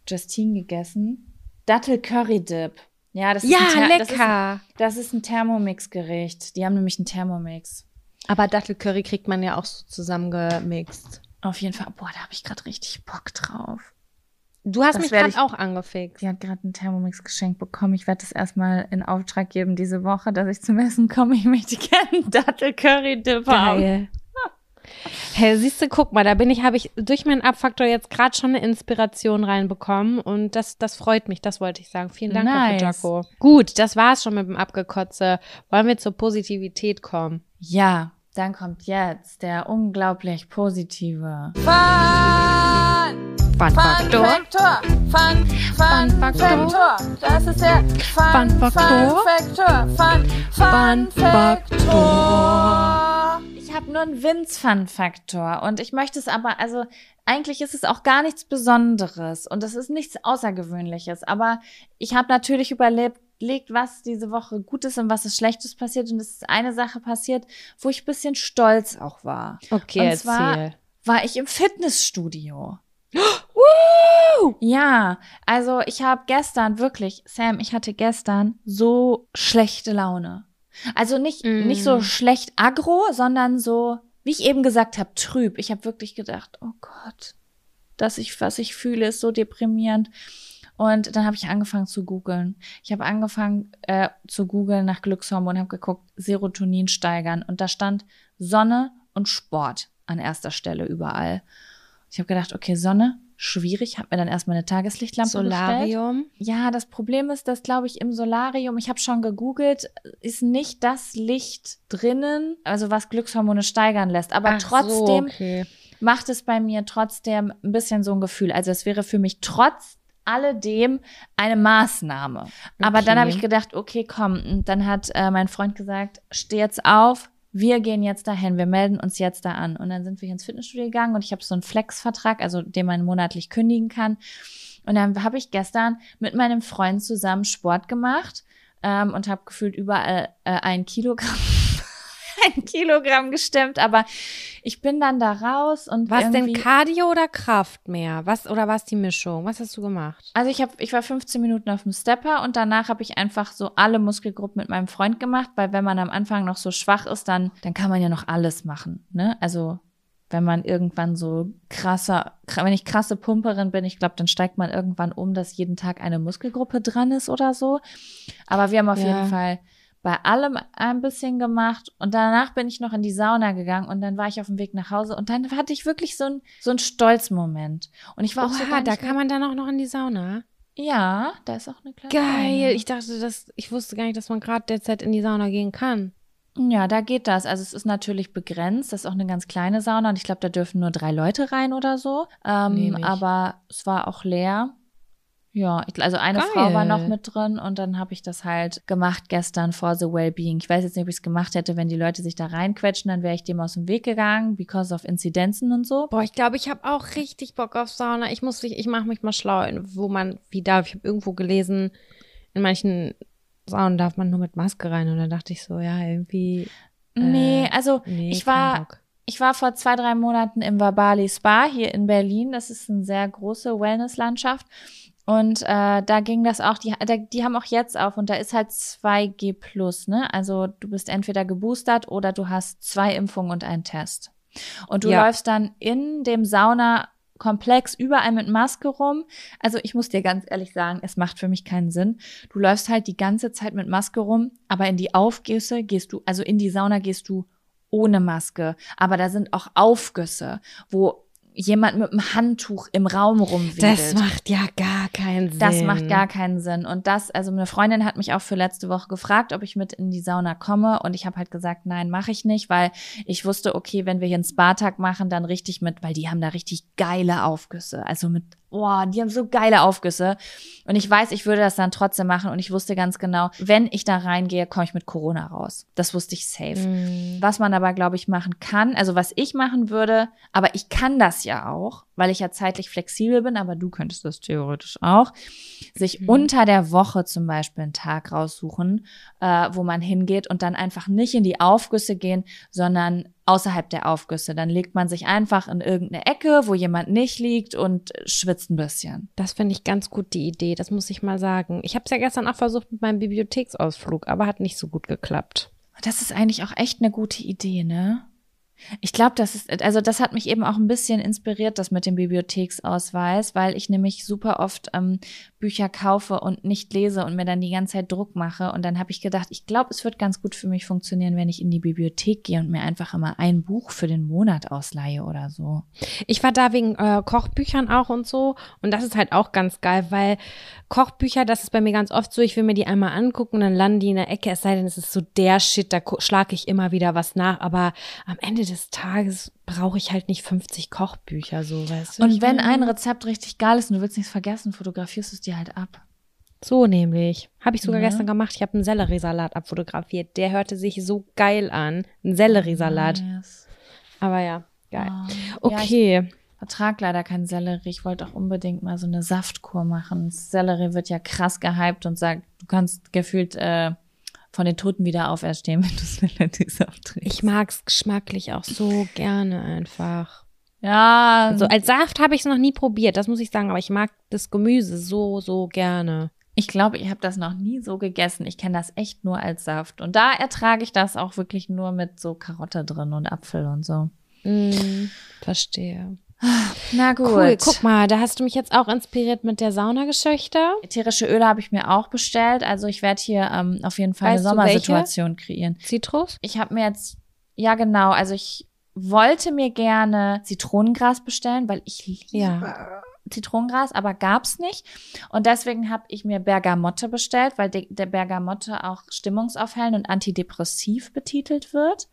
Justine gegessen. Dattel Curry Dip. Ja, das ist Ja, ein Ther- lecker. das ist ein Thermomix-Gericht. Die haben nämlich einen Thermomix. Aber Dattelcurry kriegt man ja auch so zusammengemixt. Auf jeden Fall. Boah, da habe ich gerade richtig Bock drauf. Du hast Das mich gerade auch angefixt. Sie hat gerade einen Thermomix geschenkt bekommen. Ich werde das erstmal in Auftrag geben diese Woche, dass ich zum Essen komme. Ich möchte gerne einen Dattel-Curry-Dip haben. Hey, siehst du, guck mal, da bin ich, habe ich durch meinen Abfaktor jetzt gerade schon eine Inspiration reinbekommen und das, das freut mich, das wollte ich sagen. Vielen Dank Nice. Jaco. Gut, das war's schon mit dem Abgekotze. Wollen wir zur Positivität kommen? Ja, dann kommt jetzt der unglaublich positive. Fun-Faktor. Faktor. Fun, Fun, Faktor. Faktor. Das ist der Fun, Fun Faktor. Faktor. Fun, Fun, Fun Faktor. Ich habe nur einen Vince-Fun-Faktor und ich möchte es aber, also eigentlich ist es auch gar nichts Besonderes und es ist nichts Außergewöhnliches, aber ich habe natürlich überlebt, überlegt, was diese Woche Gutes und was ist Schlechtes passiert und es ist eine Sache passiert, wo ich ein bisschen stolz auch war. Okay, Und zwar- erzähl. War ich im Fitnessstudio. Ja, also ich habe gestern wirklich, Sam, ich hatte gestern so schlechte Laune. Also nicht Mm. nicht so schlecht aggro, sondern so, wie ich eben gesagt habe, trüb. Ich habe wirklich gedacht, oh Gott, dass ich was ich fühle, ist so deprimierend. Und dann habe ich angefangen zu googeln. Ich habe angefangen äh, zu googeln nach Glückshormon, habe geguckt, Serotonin steigern und da stand Sonne und Sport an erster Stelle überall. Ich habe gedacht, okay, Sonne, schwierig, habe mir dann erstmal eine Tageslichtlampe bestellt. Solarium. Ja, das Problem ist, dass, glaube ich, im Solarium, ich habe schon gegoogelt, ist nicht das Licht drinnen, also was Glückshormone steigern lässt. Aber Ach trotzdem So, okay. macht es bei mir trotzdem ein bisschen so ein Gefühl. Also es wäre für mich trotz alledem eine Maßnahme. Aber dann Okay. habe ich gedacht, okay, komm. Und dann hat äh, mein Freund gesagt, steh jetzt auf, wir gehen jetzt dahin, wir melden uns jetzt da an. Und dann sind wir ins Fitnessstudio gegangen und ich habe so einen Flex-Vertrag, also den man monatlich kündigen kann. Und dann habe ich gestern mit meinem Freund zusammen Sport gemacht ähm, und habe gefühlt überall äh, ein Kilogramm, ein Kilogramm gestemmt. Aber ich bin dann da raus und Was denn Cardio oder Kraft mehr? Was oder was die Mischung? Was hast du gemacht? Also ich habe, ich war 15 Minuten auf dem Stepper und danach habe ich einfach so alle Muskelgruppen mit meinem Freund gemacht, weil wenn man am Anfang noch so schwach ist, dann, dann kann man ja noch alles machen. Ne? Also wenn man irgendwann so krasser, kr- wenn ich krasse Pumperin bin, ich glaube, dann steigt man irgendwann um, dass jeden Tag eine Muskelgruppe dran ist oder so. Aber wir haben auf Ja. jeden Fall bei allem ein bisschen gemacht und danach bin ich noch in die Sauna gegangen und dann war ich auf dem Weg nach Hause und dann hatte ich wirklich so ein so ein Stolzmoment und ich war auch so Oha, da kann man dann auch noch in die Sauna. ja, da ist auch eine kleine Geil. Sauna. Ich dachte, dass ich wusste gar nicht, dass man gerade derzeit in die Sauna gehen kann. Ja, da geht das. Also es ist natürlich begrenzt. Das ist auch eine ganz kleine Sauna und ich glaube, da dürfen nur drei Leute rein oder so. Ähm, aber es war auch leer. Ja, ich, also eine Geil. Frau war noch mit drin und dann habe ich das halt gemacht gestern for the Wellbeing. Ich weiß jetzt nicht, ob ich es gemacht hätte, wenn die Leute sich da reinquetschen, dann wäre ich dem aus dem Weg gegangen, because of Inzidenzen und so. Boah, ich glaube, ich habe auch richtig Bock auf Sauna. Ich muss mich, ich mache mich mal schlau, wo man wie darf. Ich habe irgendwo gelesen, in manchen Saunen darf man nur mit Maske rein. Und dann dachte ich so, ja, irgendwie. Nee, Äh, also Nee, ich war. Ich war vor zwei, drei Monaten im Vabali Spa hier in Berlin. Das ist eine sehr große Wellnesslandschaft. Und äh, da ging das auch, die, die haben auch jetzt auf und da ist halt 2G plus, ne? Also du bist entweder geboostert oder du hast zwei Impfungen und einen Test. Und du Ja. läufst dann in dem Saunakomplex überall mit Maske rum. Also ich muss dir ganz ehrlich sagen, es macht für mich keinen Sinn. Du läufst halt die ganze Zeit mit Maske rum, aber in die Aufgüsse gehst du, also in die Sauna gehst du ohne Maske. Aber da sind auch Aufgüsse, wo jemand mit einem Handtuch im Raum rumwedelt. Das macht ja gar keinen Sinn. Das macht gar keinen Sinn. Und das, also eine Freundin hat mich auch für letzte Woche gefragt, ob ich mit in die Sauna komme. Und ich habe halt gesagt, nein, mache ich nicht, weil ich wusste, okay, wenn wir hier einen Spa-Tag machen, dann richtig mit, weil die haben da richtig geile Aufgüsse. Also mit, boah, die haben so geile Aufgüsse. Und ich weiß, ich würde das dann trotzdem machen. Und ich wusste ganz genau, wenn ich da reingehe, komme ich mit Corona raus. Das wusste ich safe. Mm. Was man aber, glaube ich, machen kann, also was ich machen würde, aber ich kann das ja auch, weil ich ja zeitlich flexibel bin, aber du könntest das theoretisch auch, sich Mhm. unter der Woche zum Beispiel einen Tag raussuchen, äh, wo man hingeht und dann einfach nicht in die Aufgüsse gehen, sondern außerhalb der Aufgüsse. Dann legt man sich einfach in irgendeine Ecke, wo jemand nicht liegt und schwitzt ein bisschen. Das finde ich ganz gut, die Idee. Das muss ich mal sagen. Ich habe es ja gestern auch versucht mit meinem Bibliotheksausflug, aber hat nicht so gut geklappt. Das ist eigentlich auch echt eine gute Idee, ne? Ich glaube, das ist, also das hat mich eben auch ein bisschen inspiriert, das mit dem Bibliotheksausweis, weil ich nämlich super oft ähm, Bücher kaufe und nicht lese und mir dann die ganze Zeit Druck mache. Und dann habe ich gedacht, ich glaube, es wird ganz gut für mich funktionieren, wenn ich in die Bibliothek gehe und mir einfach immer ein Buch für den Monat ausleihe oder so. Ich war da wegen äh, Kochbüchern auch und so. Und das ist halt auch ganz geil, weil Kochbücher, das ist bei mir ganz oft so, ich will mir die einmal angucken dann landen die in der Ecke, es sei denn, es ist so der Shit, da schlage ich immer wieder was nach. Aber am Ende des Tages brauche ich halt nicht 50 Kochbücher, so, weißt du? Und wenn ein Rezept richtig geil ist und du willst nichts vergessen, fotografierst du es dir halt ab. So nämlich. Habe ich sogar Ja. gestern gemacht. Ich habe einen Selleriesalat abfotografiert. Der hörte sich so geil an. Ein Selleriesalat. Nice. Aber ja, geil. Ah. Ja, ich Okay. vertrag leider keinen Sellerie. Ich wollte auch unbedingt mal so eine Saftkur machen. Sellerie wird ja krass gehypt und sagt, du kannst gefühlt äh, von den Toten wieder auferstehen, wenn du Selleriesaft trinkst. Ich mag's geschmacklich auch so gerne einfach. ja, Also als Saft habe ich es noch nie probiert, das muss ich sagen, aber ich mag das Gemüse so, so gerne. ich glaube, ich habe das noch nie so gegessen. Ich kenne das echt nur als Saft. Und da ertrage ich das auch wirklich nur mit so Karotte drin und Apfel und so. Mm, verstehe. Na gut. Cool, guck mal, da hast du mich jetzt auch inspiriert mit der Saunageschichte. Ätherische Öle habe ich mir auch bestellt. Also ich werde hier ähm, auf jeden Fall Weißt eine Sommersituation kreieren. Zitrus? Ich habe mir jetzt, ja genau, also ich wollte mir gerne Zitronengras bestellen, weil ich liebe Ja. Zitronengras, aber gab's nicht. Und deswegen habe ich mir Bergamotte bestellt, weil de, der Bergamotte auch stimmungsaufhellend und antidepressiv betitelt wird.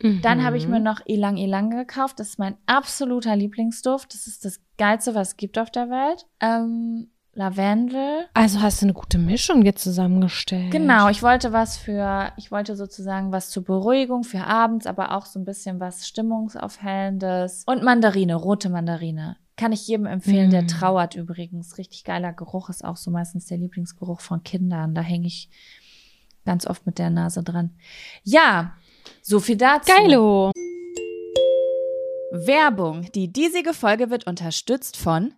Dann habe ich mir noch Ilang Ilang gekauft. Das ist mein absoluter Lieblingsduft. Das ist das Geilste, was es gibt auf der Welt. Ähm, Lavendel. Also hast du eine gute Mischung jetzt zusammengestellt. Genau, ich wollte was für, ich wollte sozusagen was zur Beruhigung für abends, aber auch so ein bisschen was Stimmungsaufhellendes. Und Mandarine, rote Mandarine. Kann ich jedem empfehlen, der Mm. trauert übrigens. Richtig geiler Geruch ist auch so meistens der Lieblingsgeruch von Kindern. Da hänge ich ganz oft mit der Nase dran. Ja, so viel dazu. Geilo. Werbung. Die diesige Folge wird unterstützt von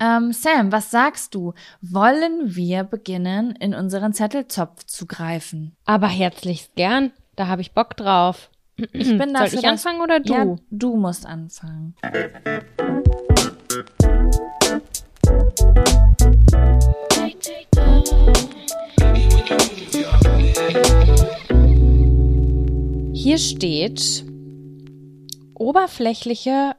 Ähm, Sam, was sagst du? Wollen wir beginnen, in unseren Zettelzopf zu greifen? Aber herzlichst gern, da habe ich Bock drauf. Ich bin Soll dafür, ich dass- anfangen oder du? Ja, du musst anfangen. Hier steht oberflächliche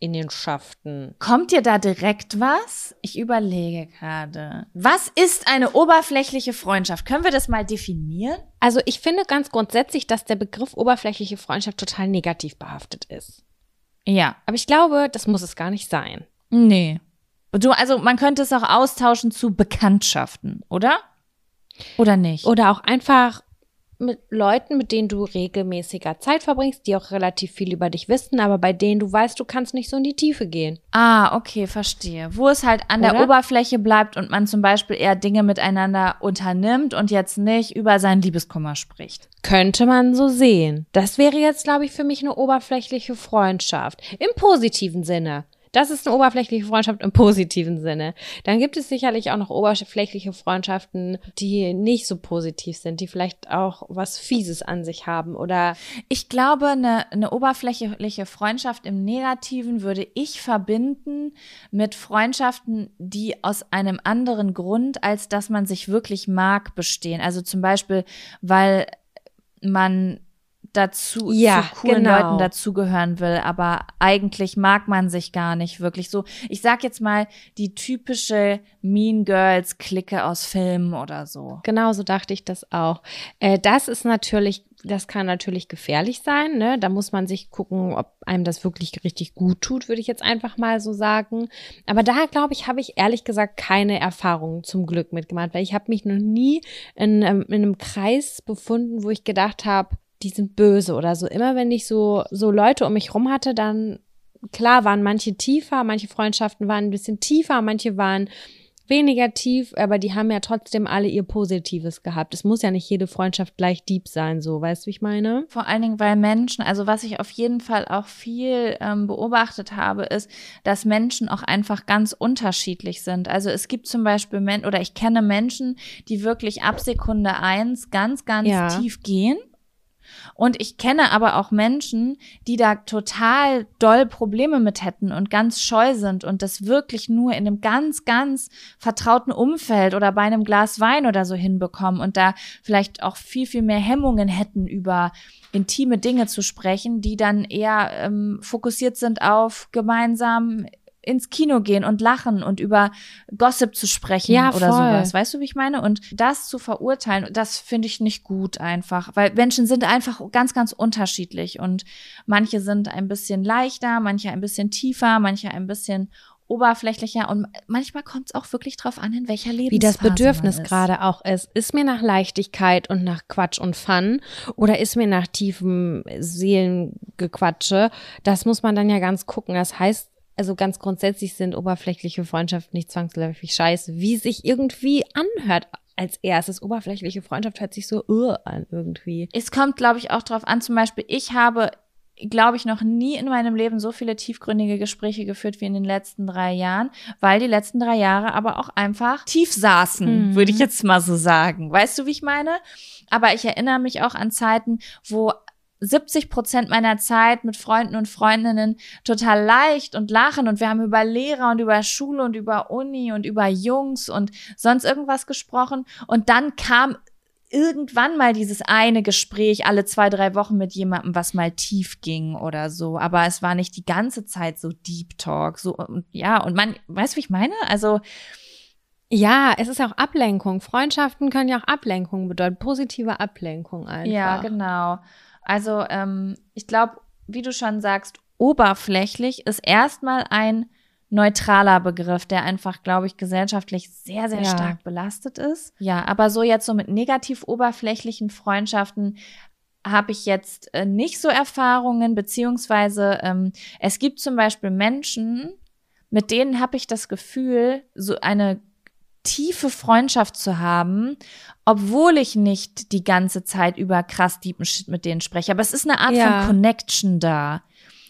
Freundinnenschaften. Kommt dir da direkt was? Ich überlege gerade. Was ist eine oberflächliche Freundschaft? Können wir das mal definieren? Also ich finde ganz grundsätzlich, dass der Begriff oberflächliche Freundschaft total negativ behaftet ist. Ja. Aber ich glaube, das muss es gar nicht sein. Nee. Du, also man könnte es auch austauschen zu Bekanntschaften, oder? Oder nicht? Oder auch einfach mit Leuten, mit denen du regelmäßiger Zeit verbringst, die auch relativ viel über dich wissen, aber bei denen du weißt, du kannst nicht so in die Tiefe gehen. Ah, okay, verstehe. Wo es halt an der Oder? Oberfläche bleibt und man zum Beispiel eher Dinge miteinander unternimmt und jetzt nicht über seinen Liebeskummer spricht. Könnte man so sehen. Das wäre jetzt, glaube ich, für mich eine oberflächliche Freundschaft. Im positiven Sinne. Das ist eine oberflächliche Freundschaft im positiven Sinne. Dann gibt es sicherlich auch noch oberflächliche Freundschaften, die nicht so positiv sind, die vielleicht auch was Fieses an sich haben oder Ich glaube, eine, eine oberflächliche Freundschaft im Negativen würde ich verbinden mit Freundschaften, die aus einem anderen Grund, als dass man sich wirklich mag, bestehen. Also zum Beispiel, weil man dazu Ja, zu coolen genau. Leuten dazugehören will, aber eigentlich mag man sich gar nicht wirklich so. Ich sag jetzt mal die typische Mean Girls Clique aus Filmen oder so. Genau so dachte ich das auch. Äh, das ist natürlich, das kann natürlich gefährlich sein. Ne? Da muss man sich gucken, ob einem das wirklich richtig gut tut, würde ich jetzt einfach mal so sagen. Aber da, glaube ich, habe ich ehrlich gesagt keine Erfahrungen zum Glück mitgemacht, weil ich habe mich noch nie in, ähm, in einem Kreis befunden, wo ich gedacht habe, die sind böse oder so. Immer wenn ich so, so Leute um mich rum hatte, dann klar waren manche tiefer, manche Freundschaften waren ein bisschen tiefer, manche waren weniger tief, aber die haben ja trotzdem alle ihr Positives gehabt. Es muss ja nicht jede Freundschaft gleich deep sein, so, weißt du, wie ich meine? Vor allen Dingen, weil Menschen, also was ich auf jeden Fall auch viel ähm, beobachtet habe, ist, dass Menschen auch einfach ganz unterschiedlich sind. Also es gibt zum Beispiel Men oder ich kenne Menschen, die wirklich ab Sekunde eins ganz, ganz Ja. tief gehen. Und ich kenne aber auch Menschen, die da total doll Probleme mit hätten und ganz scheu sind und das wirklich nur in einem ganz, ganz vertrauten Umfeld oder bei einem Glas Wein oder so hinbekommen und da vielleicht auch viel, viel mehr Hemmungen hätten, über intime Dinge zu sprechen, die dann eher ähm, fokussiert sind auf gemeinsam ins Kino gehen und lachen und über Gossip zu sprechen Ja, oder voll. sowas. Weißt du, wie ich meine? Und das zu verurteilen, das finde ich nicht gut einfach, weil Menschen sind einfach ganz, ganz unterschiedlich und manche sind ein bisschen leichter, manche ein bisschen tiefer, manche ein bisschen oberflächlicher und manchmal kommt es auch wirklich drauf an, in welcher Lebensphase wie das Bedürfnis gerade auch ist. Ist mir nach Leichtigkeit und nach Quatsch und Fun oder ist mir nach tiefem Seelengequatsche? Das muss man dann ja ganz gucken. Das heißt, also ganz grundsätzlich sind oberflächliche Freundschaften nicht zwangsläufig scheiße, wie sich irgendwie anhört als erstes. Oberflächliche Freundschaft hört sich so uh, an irgendwie. Es kommt, glaube ich, auch drauf an. Zum Beispiel, ich habe, glaube ich, noch nie in meinem Leben so viele tiefgründige Gespräche geführt wie in den letzten drei Jahren, weil die letzten drei Jahre aber auch einfach tief saßen, Mhm. würde ich jetzt mal so sagen. Weißt du, wie ich meine? Aber ich erinnere mich auch an Zeiten, wo 70 Prozent meiner Zeit mit Freunden und Freundinnen total leicht und lachen und wir haben über Lehrer und über Schule und über Uni und über Jungs und sonst irgendwas gesprochen und dann kam irgendwann mal dieses eine Gespräch alle zwei, drei Wochen mit jemandem, was mal tief ging oder so. Aber es war nicht die ganze Zeit so Deep Talk. So, und ja, und man, weißt du, wie ich meine? Also, Ja, es ist auch Ablenkung. Freundschaften können ja auch Ablenkung bedeuten. Positive Ablenkung einfach. ja, genau. Also, ähm, ich glaube, wie du schon sagst, oberflächlich ist erstmal ein neutraler Begriff, der einfach, glaube ich, gesellschaftlich sehr, sehr Ja. stark belastet ist. Ja, aber so jetzt so mit negativ oberflächlichen Freundschaften habe ich jetzt äh, nicht so Erfahrungen, beziehungsweise ähm, es gibt zum Beispiel Menschen, mit denen habe ich das Gefühl, so eine tiefe Freundschaft zu haben, obwohl ich nicht die ganze Zeit über krass deepen Shit mit denen spreche. Aber es ist eine Art Ja. von Connection da.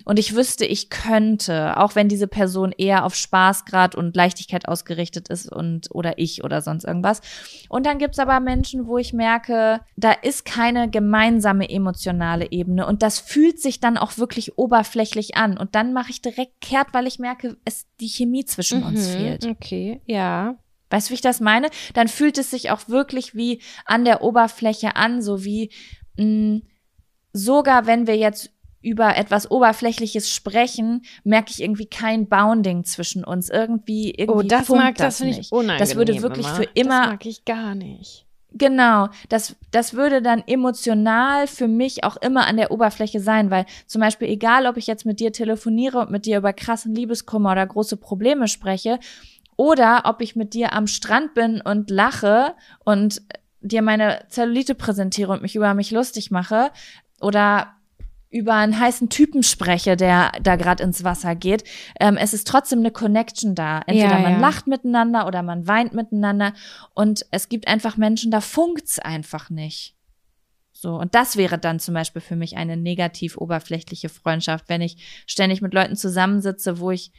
Und ich wüsste, ich könnte, auch wenn diese Person eher auf Spaßgrad und Leichtigkeit ausgerichtet ist und oder ich oder sonst irgendwas. Und dann gibt's aber Menschen, wo ich merke, da ist keine gemeinsame emotionale Ebene und das fühlt sich dann auch wirklich oberflächlich an. Und dann mache ich direkt kehrt, weil ich merke, es die Chemie zwischen uns Mhm, fehlt. Okay, ja. Weißt du, wie ich das meine? Dann fühlt es sich auch wirklich wie an der Oberfläche an, so wie mh, sogar wenn wir jetzt über etwas Oberflächliches sprechen, merke ich irgendwie kein Bounding zwischen uns. Irgendwie, irgendwie Oh, das mag das, finde ich nicht. unangenehm. Das würde wirklich immer. für immer Das mag ich gar nicht. Genau, das, das würde dann emotional für mich auch immer an der Oberfläche sein, weil zum Beispiel egal, ob ich jetzt mit dir telefoniere und mit dir über krassen Liebeskummer oder große Probleme spreche, oder ob ich mit dir am Strand bin und lache und dir meine Zellulite präsentiere und mich über mich lustig mache, oder über einen heißen Typen spreche, der da gerade ins Wasser geht, ähm, es ist trotzdem eine Connection da. Entweder Ja, man ja. lacht miteinander oder man weint miteinander und es gibt einfach Menschen, da funkt's einfach nicht. So, und das wäre dann zum Beispiel für mich eine negativ oberflächliche Freundschaft, wenn ich ständig mit Leuten zusammensitze, wo ich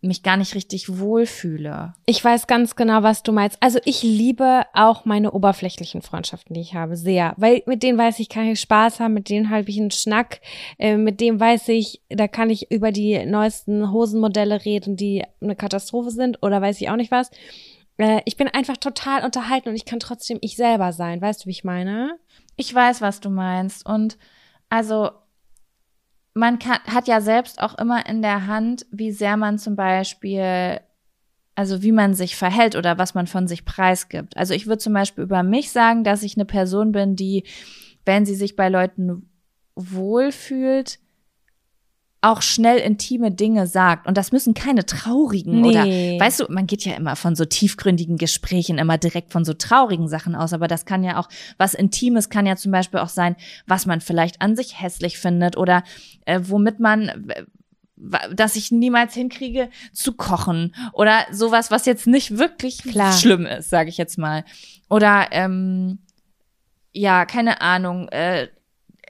mich gar nicht richtig wohlfühle. Ich weiß ganz genau, was du meinst. Also ich liebe auch meine oberflächlichen Freundschaften, die ich habe, sehr. Weil mit denen weiß ich, kann ich Spaß haben, mit denen habe ich einen Schnack, äh, mit dem weiß ich, da kann ich über die neuesten Hosenmodelle reden, die eine Katastrophe sind oder weiß ich auch nicht was. Äh, ich bin einfach total unterhalten und ich kann trotzdem ich selber sein. Weißt du, wie ich meine? Ich weiß, was du meinst. Und also man kann, hat ja selbst auch immer in der Hand, wie sehr man zum Beispiel, also wie man sich verhält oder was man von sich preisgibt. Also ich würde zum Beispiel über mich sagen, dass ich eine Person bin, die, wenn sie sich bei Leuten wohlfühlt, auch schnell intime Dinge sagt. Und das müssen keine traurigen Nee. oder, weißt du, man geht ja immer von so tiefgründigen Gesprächen immer direkt von so traurigen Sachen aus, aber das kann ja auch, was Intimes kann ja zum Beispiel auch sein, was man vielleicht an sich hässlich findet oder äh, womit man, äh, dass ich niemals hinkriege zu kochen oder sowas, was jetzt nicht wirklich Klar. schlimm ist, sage ich jetzt mal. Oder ähm, ja, keine Ahnung, äh,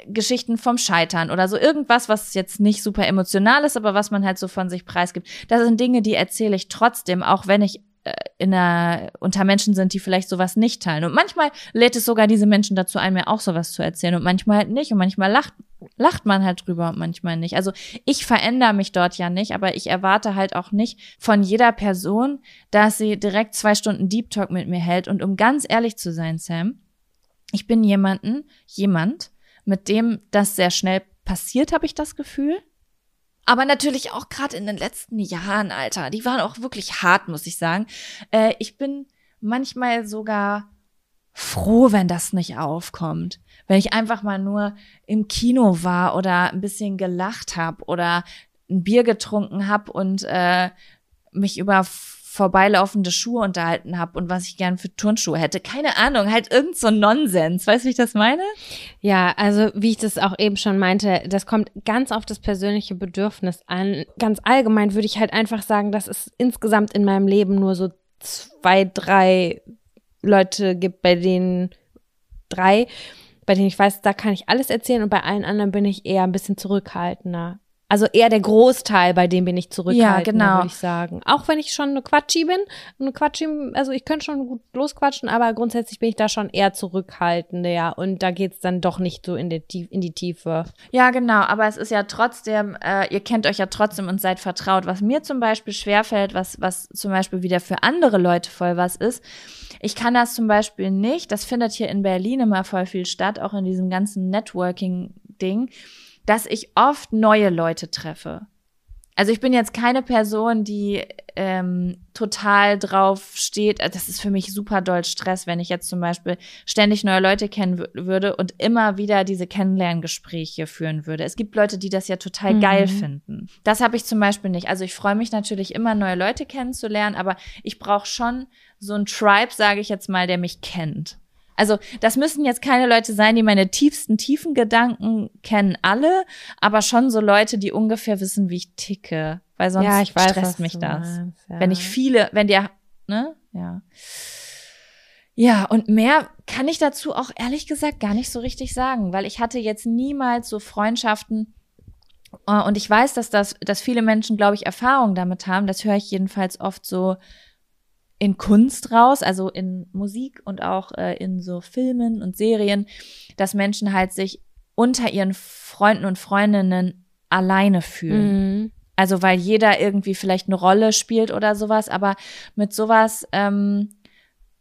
Geschichten vom Scheitern oder so irgendwas, was jetzt nicht super emotional ist, aber was man halt so von sich preisgibt. Das sind Dinge, die erzähle ich trotzdem, auch wenn ich äh, in einer, unter Menschen sind, die vielleicht sowas nicht teilen. Und manchmal lädt es sogar diese Menschen dazu ein, mir auch sowas zu erzählen und manchmal halt nicht und manchmal lacht, lacht man halt drüber und manchmal nicht. Also ich verändere mich dort ja nicht, aber ich erwarte halt auch nicht von jeder Person, dass sie direkt zwei Stunden Deep Talk mit mir hält. Und um ganz ehrlich zu sein, Sam, ich bin jemanden, jemand, mit dem das sehr schnell passiert, habe ich das Gefühl. Aber natürlich auch gerade in den letzten Jahren, Alter. Die waren auch wirklich hart, muss ich sagen. Äh, ich bin manchmal sogar froh, wenn das nicht aufkommt. Wenn ich einfach mal nur im Kino war oder ein bisschen gelacht habe oder ein Bier getrunken habe und äh, mich über vorbeilaufende Schuhe unterhalten habe und was ich gern für Turnschuhe hätte. Keine Ahnung, halt irgend so Nonsens. Weißt du, wie ich das meine? Ja, also wie ich das auch eben schon meinte, das kommt ganz auf das persönliche Bedürfnis an. Ganz allgemein würde ich halt einfach sagen, dass es insgesamt in meinem Leben nur so zwei, drei Leute gibt, bei denen drei, bei denen ich weiß, da kann ich alles erzählen und bei allen anderen bin ich eher ein bisschen zurückhaltender. Also eher der Großteil, bei dem bin ich zurückhaltender, Ja, genau. würde ich sagen. Auch wenn ich schon eine Quatschi bin, eine Quatschi, also ich könnte schon gut losquatschen, aber grundsätzlich bin ich da schon eher zurückhaltender ja. und da geht's dann doch nicht so in, die in die Tiefe. Ja, genau, aber es ist ja trotzdem, äh, ihr kennt euch ja trotzdem und seid vertraut. Was mir zum Beispiel schwerfällt, was, was zum Beispiel wieder für andere Leute voll was ist, ich kann das zum Beispiel nicht, das findet hier in Berlin immer voll viel statt, auch in diesem ganzen Networking-Ding, dass ich oft neue Leute treffe. Also ich bin jetzt keine Person, die ähm, total drauf steht. Also Das ist für mich super doll Stress, wenn ich jetzt zum Beispiel ständig neue Leute kennen wür- würde und immer wieder diese Kennenlerngespräche führen würde. Es gibt Leute, die das ja total Mhm. geil finden. Das habe ich zum Beispiel nicht. Also ich freue mich natürlich immer, neue Leute kennenzulernen, aber ich brauche schon so ein Tribe, sage ich jetzt mal, der mich kennt. Also das müssen jetzt keine Leute sein, die meine tiefsten, tiefen Gedanken kennen alle, aber schon so Leute, die ungefähr wissen, wie ich ticke. Weil sonst ja, weiß, stresst mich das. meinst, ja. Wenn ich viele, wenn der, ne? Ja. Ja, und mehr kann ich dazu auch ehrlich gesagt gar nicht so richtig sagen, weil ich hatte jetzt niemals so Freundschaften, äh, und ich weiß, dass das, dass viele Menschen, glaube ich, Erfahrung damit haben. Das höre ich jedenfalls oft so in Kunst raus, also in Musik und auch äh, in so Filmen und Serien, dass Menschen halt sich unter ihren Freunden und Freundinnen alleine fühlen. Mhm. Also weil jeder irgendwie vielleicht eine Rolle spielt oder sowas, aber mit sowas ähm,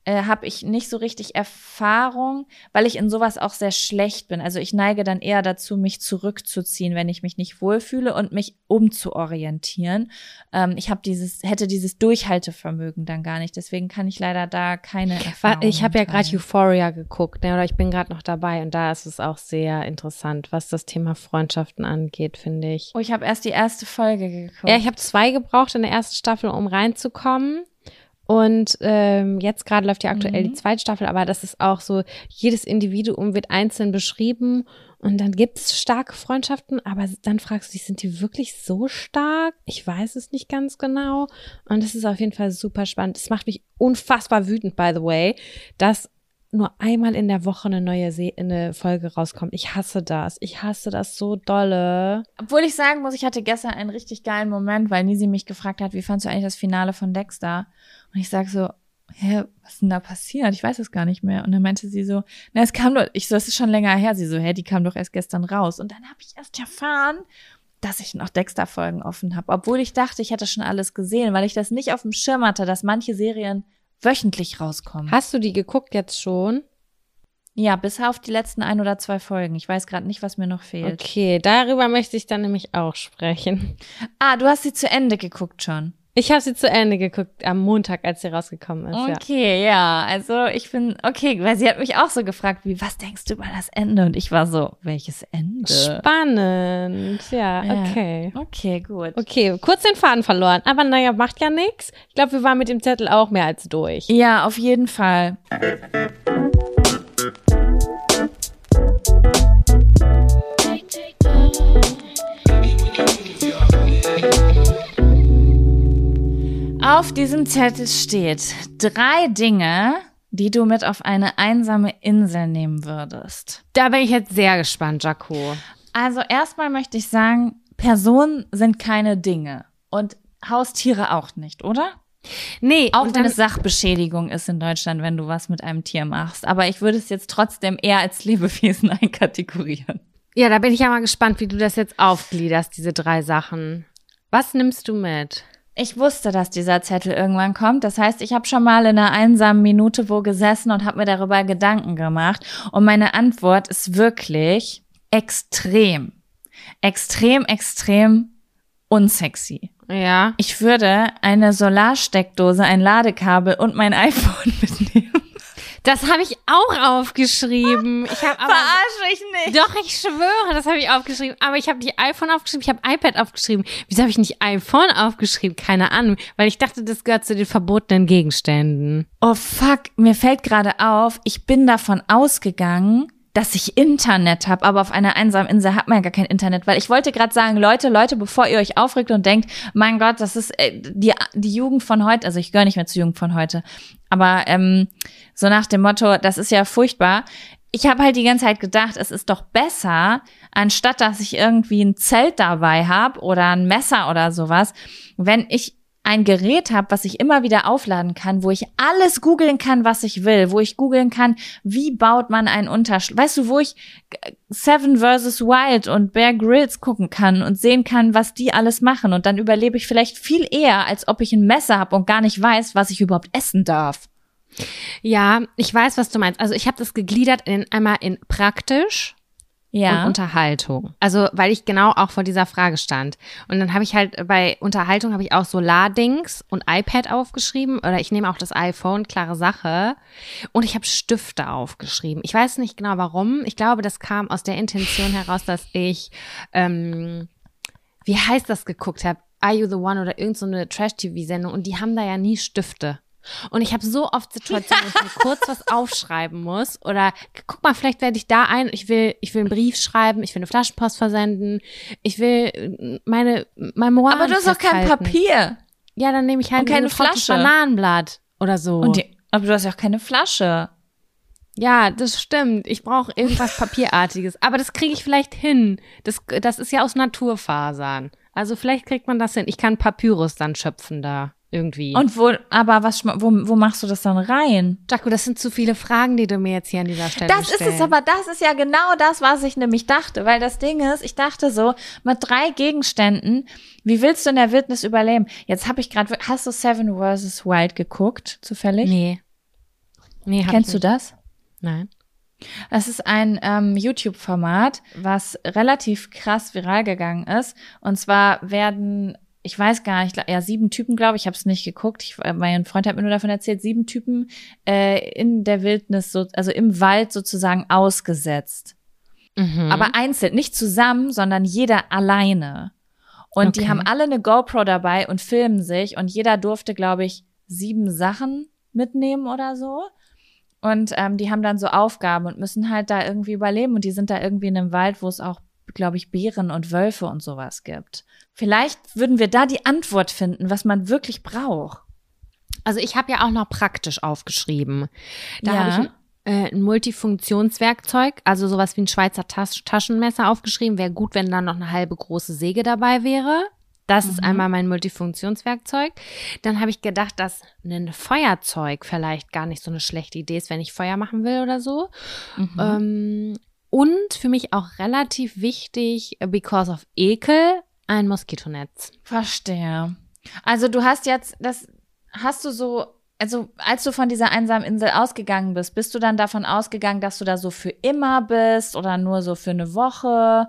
äh, habe ich nicht so richtig Erfahrung, weil ich in sowas auch sehr schlecht bin. Also ich neige dann eher dazu, mich zurückzuziehen, wenn ich mich nicht wohlfühle und mich umzuorientieren. Ähm, ich habe dieses, hätte dieses Durchhaltevermögen dann gar nicht. Deswegen kann ich leider da keine Erfahrung. Ich habe ja gerade. Euphoria geguckt, ne, oder ich bin gerade noch dabei und da ist es auch sehr interessant, was das Thema Freundschaften angeht, finde ich. Oh, ich habe erst die erste Folge geguckt. Ja, ich habe zwei gebraucht in der ersten Staffel, um reinzukommen. Und ähm, jetzt gerade läuft ja aktuell Mhm. die zweite Staffel, aber das ist auch so, jedes Individuum wird einzeln beschrieben und dann gibt es starke Freundschaften, aber dann fragst du dich, sind die wirklich so stark? Ich weiß es nicht ganz genau. Und es ist auf jeden Fall super spannend. Es macht mich unfassbar wütend, by the way, dass nur einmal in der Woche eine neue Se eine Folge rauskommt. Ich hasse das. Ich hasse das so dolle. Obwohl ich sagen muss, ich hatte gestern einen richtig geilen Moment, weil Nisi mich gefragt hat, wie fandst du eigentlich das Finale von Dexter? Und ich sag so, hä, was ist denn da passiert? Ich weiß es gar nicht mehr. Und dann meinte sie so, na, es kam doch, ich so, es ist schon länger her. Sie so, hä, die kam doch erst gestern raus. Und dann habe ich erst erfahren, dass ich noch Dexter-Folgen offen habe. Obwohl ich dachte, ich hätte schon alles gesehen, weil ich das nicht auf dem Schirm hatte, dass manche Serien wöchentlich rauskommen. Hast du die geguckt jetzt schon? ja, bis auf die letzten ein oder zwei Folgen. Ich weiß gerade nicht, was mir noch fehlt. Okay, darüber möchte ich dann nämlich auch sprechen. Ah, du hast sie zu Ende geguckt schon. Ich habe sie zu Ende geguckt am Montag, als sie rausgekommen ist. Ja. Okay, ja. Also ich bin, okay, weil sie hat mich auch so gefragt, wie, was denkst du über das Ende? Und ich war so, welches Ende? Spannend, ja, Ja. okay. Okay, gut. Okay, kurz den Faden verloren, aber naja, macht ja nix. Ich glaube, wir waren mit dem Zettel auch mehr als durch. Ja, auf jeden Fall. Auf diesem Zettel steht drei Dinge, die du mit auf eine einsame Insel nehmen würdest. Da bin ich jetzt sehr gespannt, Jaco. Also erstmal möchte ich sagen, Personen sind keine Dinge und Haustiere auch nicht, oder? Nee, Auch wenn es Sachbeschädigung ist in Deutschland, wenn du was mit einem Tier machst. Aber ich würde es jetzt trotzdem eher als Lebewesen einkategorieren. Ja, da bin ich ja mal gespannt, wie du das jetzt aufgliederst, diese drei Sachen. Was nimmst du mit? Ich wusste, dass dieser Zettel irgendwann kommt. Das heißt, ich habe schon mal in einer einsamen Minute wo gesessen und habe mir darüber Gedanken gemacht. Und meine Antwort ist wirklich extrem, extrem, extrem unsexy. Ja. Ich würde eine Solarsteckdose, ein Ladekabel und mein iPhone mitnehmen. Das habe ich auch aufgeschrieben. Ich habe aber Verarsche ich nicht. Doch, ich schwöre, das habe ich aufgeschrieben. Aber ich habe nicht iPhone aufgeschrieben, ich habe iPad aufgeschrieben. Wieso habe ich nicht iPhone aufgeschrieben? Keine Ahnung. Weil ich dachte, das gehört zu den verbotenen Gegenständen. Oh fuck, mir fällt gerade auf, ich bin davon ausgegangen, dass ich Internet habe, aber auf einer einsamen Insel hat man ja gar kein Internet, weil ich wollte gerade sagen, Leute, Leute, bevor ihr euch aufregt und denkt, mein Gott, das ist äh, die, die Jugend von heute, also ich gehöre nicht mehr zur Jugend von heute, aber ähm, so nach dem Motto, das ist ja furchtbar. Ich habe halt die ganze Zeit gedacht, es ist doch besser, anstatt dass ich irgendwie ein Zelt dabei habe oder ein Messer oder sowas, wenn ich ein Gerät habe, was ich immer wieder aufladen kann, wo ich alles googeln kann, was ich will, wo ich googeln kann, wie baut man einen Unterschlupf, weißt du, wo ich äh, Seven vs. Wild und Bear Grylls gucken kann und sehen kann, was die alles machen und dann überlebe ich vielleicht viel eher, als ob ich ein Messer habe und gar nicht weiß, was ich überhaupt essen darf. Ja, ich weiß, was du meinst. Also ich habe das gegliedert in einmal in praktisch Ja. und Unterhaltung. Also, weil ich genau auch vor dieser Frage stand. Und dann habe ich halt bei Unterhaltung habe ich auch Solardings und iPad aufgeschrieben oder ich nehme auch das iPhone, klare Sache. Und ich habe Stifte aufgeschrieben. Ich weiß nicht genau warum. Ich glaube, das kam aus der Intention heraus, dass ich, ähm, wie heißt das geguckt habe? Are You the One oder irgendeine so Trash-TV-Sendung und die haben da ja nie Stifte. Und ich habe so oft Situationen, wo ich mir kurz was aufschreiben muss. Oder guck mal, vielleicht werde ich da ein. Ich will, ich will einen Brief schreiben, ich will eine Flaschenpost versenden, ich will äh, meine Memoiren Aber du hast doch kein. Papier. Ja, dann nehme ich halt Und keine ein getrocknetes Flasche. Bananenblatt oder so. Und die, aber du hast ja auch keine Flasche. ja, das stimmt. Ich brauche irgendwas Papierartiges. Aber das kriege ich vielleicht hin. Das, das ist ja aus Naturfasern. Also vielleicht kriegt man das hin. Ich kann Papyrus dann schöpfen da irgendwie. Und wo, aber was, wo, wo machst du das dann rein? Jaco, das sind zu viele Fragen, die du mir jetzt hier an dieser Stelle Das ist stellst. es, aber das ist ja genau das, was ich nämlich dachte. Weil das Ding ist, ich dachte so, mit drei Gegenständen, wie willst du in der Wildnis überleben? Jetzt habe ich gerade, hast du Seven vs. Wild geguckt, zufällig? Nee. Nee, hab Kennst ich du nicht. das? Nein. Das ist ein ähm, YouTube-Format, was relativ krass viral gegangen ist. Und zwar werden, ich weiß gar nicht, ja, sieben Typen, glaube ich, ich habe es nicht geguckt. Ich, äh, mein Freund hat mir nur davon erzählt, sieben Typen äh, in der Wildnis, so, also im Wald sozusagen ausgesetzt. Mhm. Aber einzeln, nicht zusammen, sondern jeder alleine. Und die Okay. haben alle eine GoPro dabei und filmen sich und jeder durfte, glaube ich, sieben Sachen mitnehmen oder so. Und ähm, die haben dann so Aufgaben und müssen halt da irgendwie überleben. Und die sind da irgendwie in einem Wald, wo es auch, glaube ich, Bären und Wölfe und sowas gibt. Vielleicht würden wir da die Antwort finden, was man wirklich braucht. Also ich habe ja auch noch praktisch aufgeschrieben. Da Ja. habe ich ein, äh, ein Multifunktionswerkzeug, also sowas wie ein Schweizer Tas Taschenmesser aufgeschrieben. Wäre gut, wenn da noch eine halbe große Säge dabei wäre. Das ist einmal mein Multifunktionswerkzeug. Dann habe ich gedacht, dass ein Feuerzeug vielleicht gar nicht so eine schlechte Idee ist, wenn ich Feuer machen will oder so. Ähm, und für mich auch relativ wichtig, because of Ekel, ein Moskitonetz. Verstehe. Also du hast jetzt, das hast du so, also als du von dieser einsamen Insel ausgegangen bist, bist du dann davon ausgegangen, dass du da so für immer bist oder nur so für eine Woche?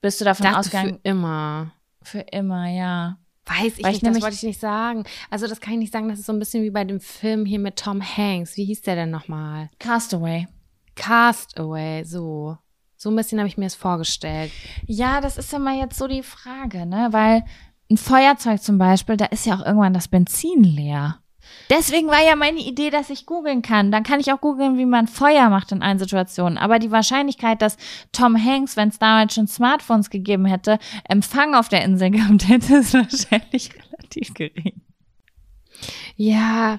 Bist du davon ausgegangen? für immer. Für, immer, ja. Weiß ich Weil ich nicht, das wollte ich nicht sagen. Also das kann ich nicht sagen, das ist so ein bisschen wie bei dem Film hier mit Tom Hanks. Wie hieß der denn nochmal? Castaway. Castaway, so. So ein bisschen habe ich mir es vorgestellt. Ja, das ist immer jetzt so die Frage, ne? Weil ein Feuerzeug zum Beispiel, da ist ja auch irgendwann das Benzin leer. Deswegen war ja meine Idee, dass ich googeln kann. Dann kann ich auch googeln, wie man Feuer macht in allen Situationen. Aber die Wahrscheinlichkeit, dass Tom Hanks, wenn es damals schon Smartphones gegeben hätte, Empfang auf der Insel gehabt hätte, ist wahrscheinlich relativ gering. Ja,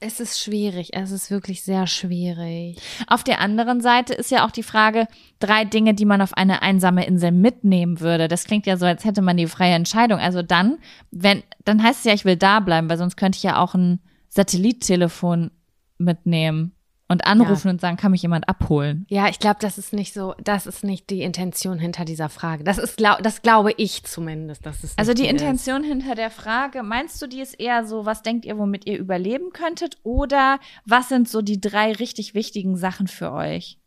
es ist schwierig. Es ist wirklich sehr schwierig. Auf der anderen Seite ist ja auch die Frage, drei Dinge, die man auf eine einsame Insel mitnehmen würde. Das klingt ja so, als hätte man die freie Entscheidung. Also dann, wenn, dann heißt es ja, ich will da bleiben, weil sonst könnte ich ja auch ein Satellittelefon mitnehmen und anrufen und sagen, kann mich jemand abholen. Ja, ich glaube, das ist nicht so, das ist nicht die Intention hinter dieser Frage. Das ist, glaub, das glaube ich zumindest. Das ist Also die ist. Intention hinter der Frage, meinst du, die ist eher so, was denkt ihr, womit ihr überleben könntet? Oder was sind so die drei richtig wichtigen Sachen für euch?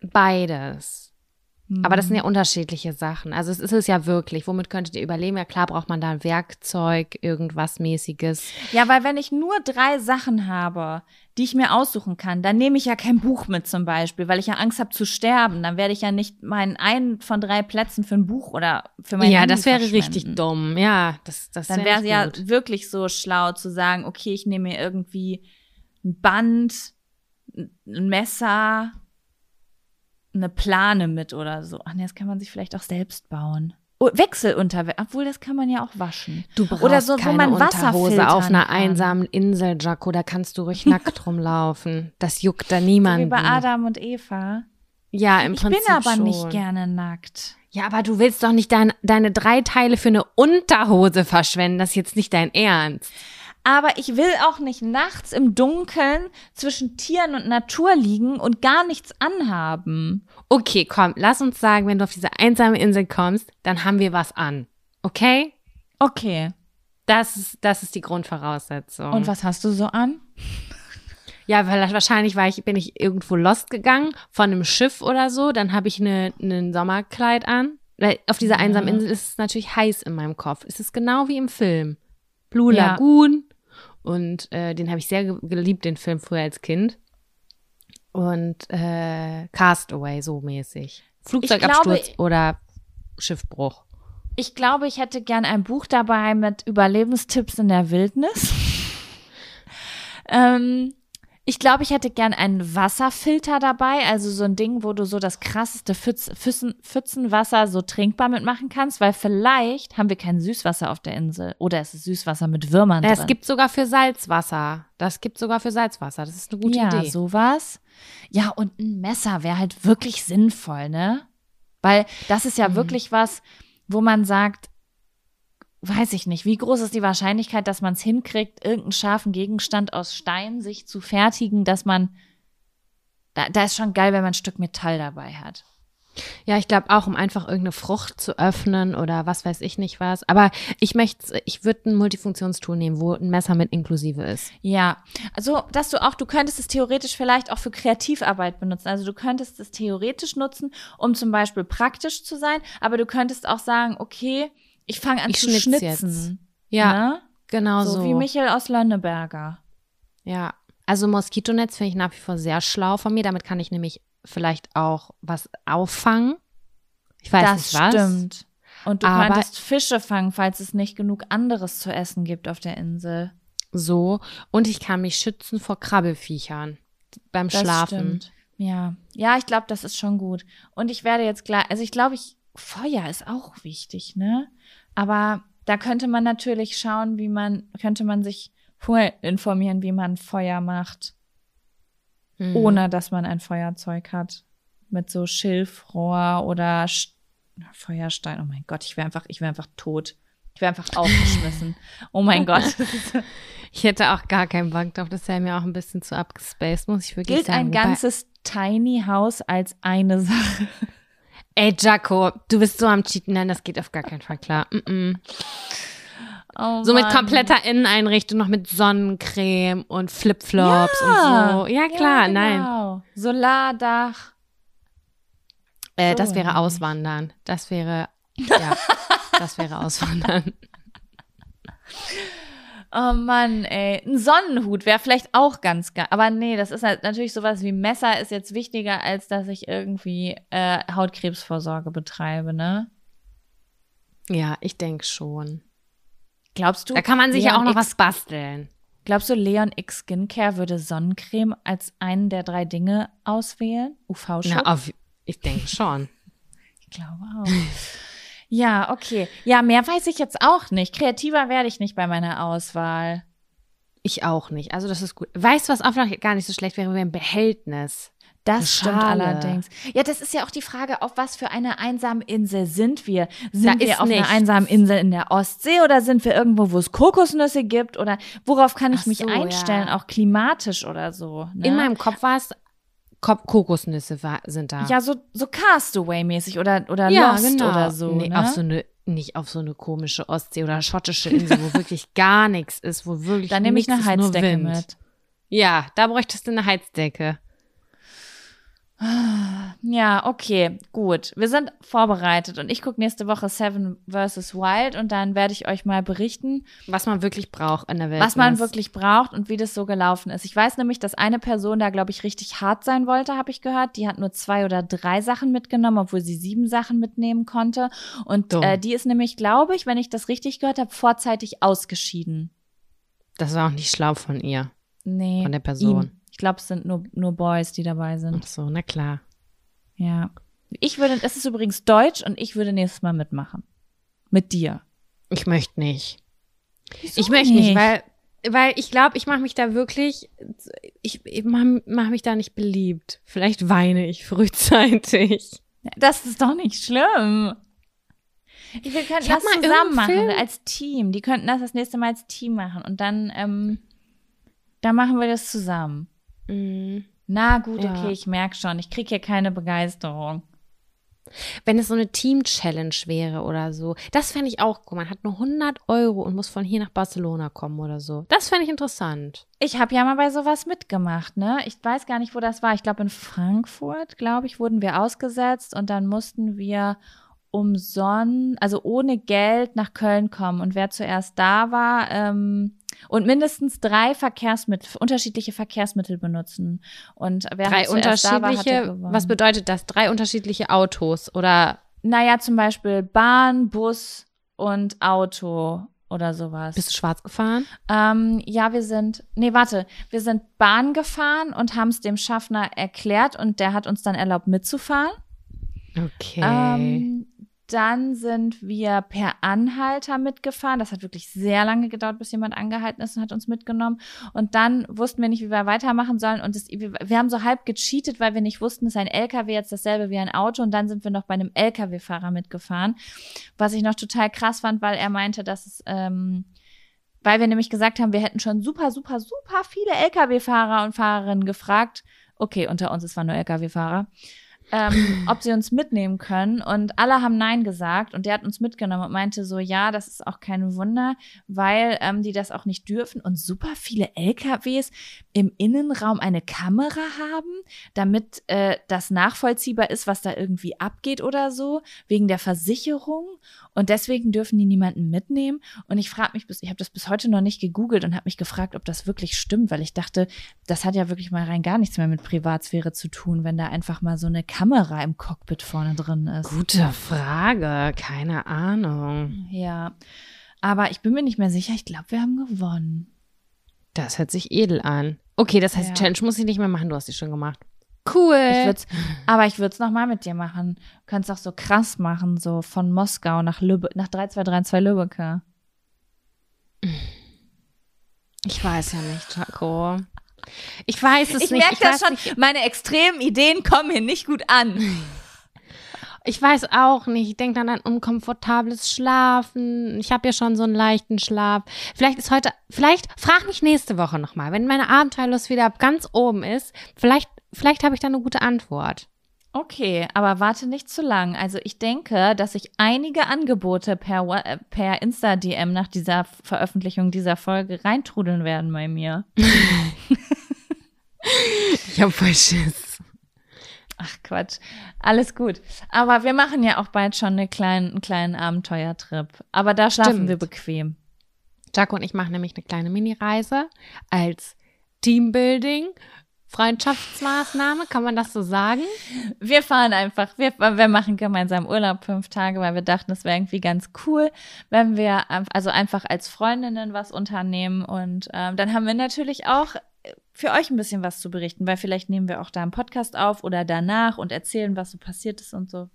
Beides. Aber das sind ja unterschiedliche Sachen. Also es ist es ja wirklich. Womit könntet ihr überleben? Ja klar braucht man da ein Werkzeug, irgendwas mäßiges. Ja, weil wenn ich nur drei Sachen habe, die ich mir aussuchen kann, dann nehme ich ja kein Buch mit zum Beispiel, weil ich ja Angst habe zu sterben. Dann werde ich ja nicht meinen einen von drei Plätzen für ein Buch oder für mein ja, Handy das wäre richtig dumm. Ja, das, das Dann wäre wäre es ja wirklich so schlau zu sagen, okay, ich nehme mir irgendwie ein Band, ein Messer, eine Plane mit oder so. Ach nee, das kann man sich vielleicht auch selbst bauen. Oh, Wechselunterwäsche, obwohl das kann man ja auch waschen. Du brauchst Oder so, wo keine man Wasser Unterhose auf einer kann. einsamen Insel, Jaco. Da kannst du ruhig nackt rumlaufen. Das juckt da So wie niemanden. bei Adam und Eva. ja, im ich Prinzip bin aber schon. nicht gerne nackt. Ja, aber du willst doch nicht dein, deine drei Teile für eine Unterhose verschwenden. Das ist jetzt nicht dein Ernst. Aber ich will auch nicht nachts im Dunkeln zwischen Tieren und Natur liegen und gar nichts anhaben. Okay, komm, lass uns sagen, wenn du auf diese einsame Insel kommst, dann haben wir was an. Okay? Okay. Das ist, das ist die Grundvoraussetzung. Und was hast du so an? Ja, weil wahrscheinlich war ich, bin ich irgendwo lost gegangen von einem Schiff oder so. Dann habe ich eine, ein Sommerkleid an. Weil auf dieser einsamen Insel ist es natürlich heiß in meinem Kopf. Es ist genau wie im Film. Blue. Lagoon. Und äh, den habe ich sehr ge geliebt, den Film früher als Kind. Und äh, Castaway, so mäßig. Flugzeugabsturz glaube- oder Schiffbruch. Ich glaube, ich hätte gern ein Buch dabei mit Überlebenstipps in der Wildnis. ähm, ich glaube, ich hätte gern einen Wasserfilter dabei, also so ein Ding, wo du so das krasseste Pfütz, Pfützen, Pfützenwasser so trinkbar mitmachen kannst, weil vielleicht haben wir kein Süßwasser auf der Insel oder es ist Süßwasser mit Würmern Es drin. gibt sogar für Salzwasser. Das gibt sogar für Salzwasser. Das ist eine gute ja, Idee. sowas. Ja, und ein Messer wäre halt wirklich sinnvoll, ne? Weil das ist Mhm. ja wirklich was, wo man sagt, weiß ich nicht, wie groß ist die Wahrscheinlichkeit, dass man es hinkriegt, irgendeinen scharfen Gegenstand aus Stein sich zu fertigen, dass man, da, da ist schon geil, wenn man ein Stück Metall dabei hat. Ja, ich glaube auch, um einfach irgendeine Frucht zu öffnen oder was weiß ich nicht was. Aber ich möchte, ich würde ein Multifunktionstool nehmen, wo ein Messer mit inklusive ist. Ja, also dass du auch, du könntest es theoretisch vielleicht auch für Kreativarbeit benutzen. Also du könntest es theoretisch nutzen, um zum Beispiel praktisch zu sein, aber du könntest auch sagen, okay, ich fange an Ich zu schnitz schnitzen. jetzt. Ja, ne? genau so. so, wie Michael aus Lönneberger. Ja. Also Moskitonetz finde ich nach wie vor sehr schlau von mir. Damit kann ich nämlich vielleicht auch was auffangen. Ich weiß das nicht was. stimmt. Und du Aber- könntest Fische fangen, falls es nicht genug anderes zu essen gibt auf der Insel. So. Und ich kann mich schützen vor Krabbelfiechern beim Das Schlafen. stimmt. Ja, ja, ich glaube, das ist schon gut. Und ich werde jetzt gleich, also ich glaube, ich Feuer ist auch wichtig, ne? Aber da könnte man natürlich schauen, wie man könnte man sich vorher informieren, wie man Feuer macht, Mhm. ohne dass man ein Feuerzeug hat mit so Schilfrohr oder Sch Feuerstein. Oh mein Gott, ich wäre einfach, ich wäre einfach tot. Ich wäre einfach aufgeschmissen. Oh mein Gott. Ich hätte auch gar keinen Bock drauf. Das wäre mir auch ein bisschen zu abgespaced, muss ich wirklich Gilt sagen. ein Wobei- ganzes Tiny House als eine Sache? Ey, Jaco, du bist so am Cheaten. Nein, das geht auf gar keinen Fall klar. Mm -mm. Oh So mit kompletter Inneneinrichtung, noch mit Sonnencreme und Flipflops und so. Ja, klar, ja, nein. genau. Solardach. Äh, So das wäre. Auswandern. Das wäre, ja, das wäre Auswandern. Oh Mann, ey. Ein Sonnenhut wäre vielleicht auch ganz geil. Aber nee, das ist halt natürlich sowas wie Messer ist jetzt wichtiger, als dass ich irgendwie äh, Hautkrebsvorsorge betreibe, ne? Ja, ich denke schon. Glaubst du? Da kann man sich ja Leon auch noch X, was basteln. Glaubst du, Leon X Skincare würde Sonnencreme als einen der drei Dinge auswählen? UV-Schutz? Na, auf, ich denke schon. Ich glaube auch. Ja, okay. Ja, mehr weiß ich jetzt auch nicht. Kreativer werde ich nicht bei meiner Auswahl. Ich auch nicht. Also das ist gut. Weißt du, was auch noch gar nicht so schlecht wäre, wäre ein Behältnis. Das Eine stimmt allerdings. Ja, das ist ja auch die Frage, auf was für einer einsamen Insel sind wir? Sind Da wir auf nichts. einer einsamen Insel in der Ostsee oder sind wir irgendwo, wo es Kokosnüsse gibt? Oder worauf kann ich Ach mich so, einstellen, ja. auch klimatisch oder so? Ne? In meinem Kopf war es, Kokosnüsse sind da. ja, so, so Castaway-mäßig oder, oder Ja, Lost genau. oder so. Nee, ne? auf so eine, nicht auf so eine komische Ostsee oder schottische Insel, wo wirklich gar nichts ist, wo wirklich Dann nehme ich eine Heizdecke mit. Ja, da bräuchtest du eine Heizdecke. Ja, okay, gut. Wir sind vorbereitet und ich gucke nächste Woche Seven vs. Wild und dann werde ich euch mal berichten, Was man wirklich braucht in der Welt. was man wirklich braucht und wie das so gelaufen ist. Ich weiß nämlich, dass eine Person da, glaube ich, richtig hart sein wollte, habe ich gehört. Die hat nur zwei oder drei Sachen mitgenommen, obwohl sie sieben Sachen mitnehmen konnte. Und äh, die ist nämlich, glaube ich, wenn ich das richtig gehört habe, vorzeitig ausgeschieden. Das war auch nicht schlau von ihr. Nee. Von der Person. ihm. Ich glaube, es sind nur, nur Boys, die dabei sind. Ach so, na klar. Ja. Ich würde, es ist übrigens Deutsch und ich würde nächstes Mal mitmachen. Mit dir. Ich möchte nicht. Wieso ich möchte nicht, weil, weil ich glaube, ich mache mich da wirklich, ich, ich mache mach mich da nicht beliebt. Vielleicht weine ich frühzeitig. Das ist doch nicht schlimm. Wir könnten das mal zusammen machen, Film- als Team. Die könnten das das nächste Mal als Team machen. Und dann, ähm, dann machen wir das zusammen. Mhm. Na gut, Ja. okay, ich merke schon. Ich kriege hier keine Begeisterung. Wenn es so eine Team-Challenge wäre oder so, das fände ich auch cool. Man hat nur 100 Euro und muss von hier nach Barcelona kommen oder so. Das fände ich interessant. Ich habe ja mal bei sowas mitgemacht, ne? Ich weiß gar nicht, wo das war. Ich glaube, in Frankfurt, glaube ich, wurden wir ausgesetzt und dann mussten wir umsonst, also ohne Geld nach Köln kommen. Und wer zuerst da war, ähm, und mindestens drei Verkehrsmittel, unterschiedliche Verkehrsmittel benutzen. Und wer Drei war, unterschiedliche, gewonnen. was bedeutet das? Drei unterschiedliche Autos oder Naja, zum Beispiel Bahn, Bus und Auto oder sowas. bist du schwarz gefahren? Ähm, ja, wir sind, nee, warte, wir sind Bahn gefahren und haben es dem Schaffner erklärt und der hat uns dann erlaubt mitzufahren. Okay. Ähm, dann sind wir per Anhalter mitgefahren. Das hat wirklich sehr lange gedauert, bis jemand angehalten ist und hat uns mitgenommen. Und dann wussten wir nicht, wie wir weitermachen sollen. Und das, wir, haben so halb gecheatet, weil wir nicht wussten, ist ein LKW jetzt dasselbe wie ein Auto. Und dann sind wir noch bei einem LKW-Fahrer mitgefahren. Was ich noch total krass fand, weil er meinte, dass es, ähm, weil wir nämlich gesagt haben, wir hätten schon super, super, super viele LKW-Fahrer und Fahrerinnen gefragt. Okay, unter uns, es waren nur LKW-Fahrer ähm, ob sie uns mitnehmen können. Und alle haben Nein gesagt. Und der hat uns mitgenommen und meinte so, ja, das ist auch kein Wunder, weil ähm, die das auch nicht dürfen. Und super viele LKWs im Innenraum eine Kamera haben, damit äh, das nachvollziehbar ist, was da irgendwie abgeht oder so, wegen der Versicherung. Und deswegen dürfen die niemanden mitnehmen. Und ich frage mich, bis, ich habe das bis heute noch nicht gegoogelt und habe mich gefragt, ob das wirklich stimmt, weil ich dachte, das hat ja wirklich mal rein gar nichts mehr mit Privatsphäre zu tun, wenn da einfach mal so eine Kamera im Cockpit vorne drin ist. Gute Frage. Keine Ahnung. Ja. Aber ich bin mir nicht mehr sicher. Ich glaube, wir haben gewonnen. Das hört sich edel an. Okay, das heißt, Ja. Challenge muss ich nicht mehr machen. Du hast sie schon gemacht. Cool. Ich aber ich würde es nochmal mit dir machen. Du kannst auch so krass machen, so von Moskau nach Lübeck, nach 3232 Lübbecke. ich weiß ja nicht, Jaco. Ich weiß es Ich nicht. merke das schon. Nicht, Meine extremen Ideen kommen hier nicht gut an. ich weiß auch nicht. Ich denke dann an unkomfortables Schlafen. Ich habe ja schon so einen leichten Schlaf. Vielleicht ist heute, vielleicht frag mich nächste Woche nochmal, wenn meine Abenteuerlust wieder ganz oben ist. Vielleicht, vielleicht habe ich da eine gute Antwort. Okay, aber warte nicht zu lang. Also ich denke, dass sich einige Angebote per, äh, per Insta-DM nach dieser Veröffentlichung dieser Folge reintrudeln werden bei mir. Ich habe voll Schiss. Ach Quatsch, alles gut. Aber wir machen ja auch bald schon eine kleinen, einen kleinen Abenteuertrip. Aber da schlafen Stimmt. wir bequem. Jaco und ich machen nämlich eine kleine Mini-Reise als Teambuilding. Freundschaftsmaßnahme, kann man das so sagen? Wir fahren einfach, wir, wir machen gemeinsam Urlaub fünf Tage, weil wir dachten, es wäre irgendwie ganz cool, wenn wir also einfach als Freundinnen was unternehmen. Und ähm, dann haben wir natürlich auch für euch ein bisschen was zu berichten, weil vielleicht nehmen wir auch da einen Podcast auf oder danach und erzählen, was so passiert ist und so.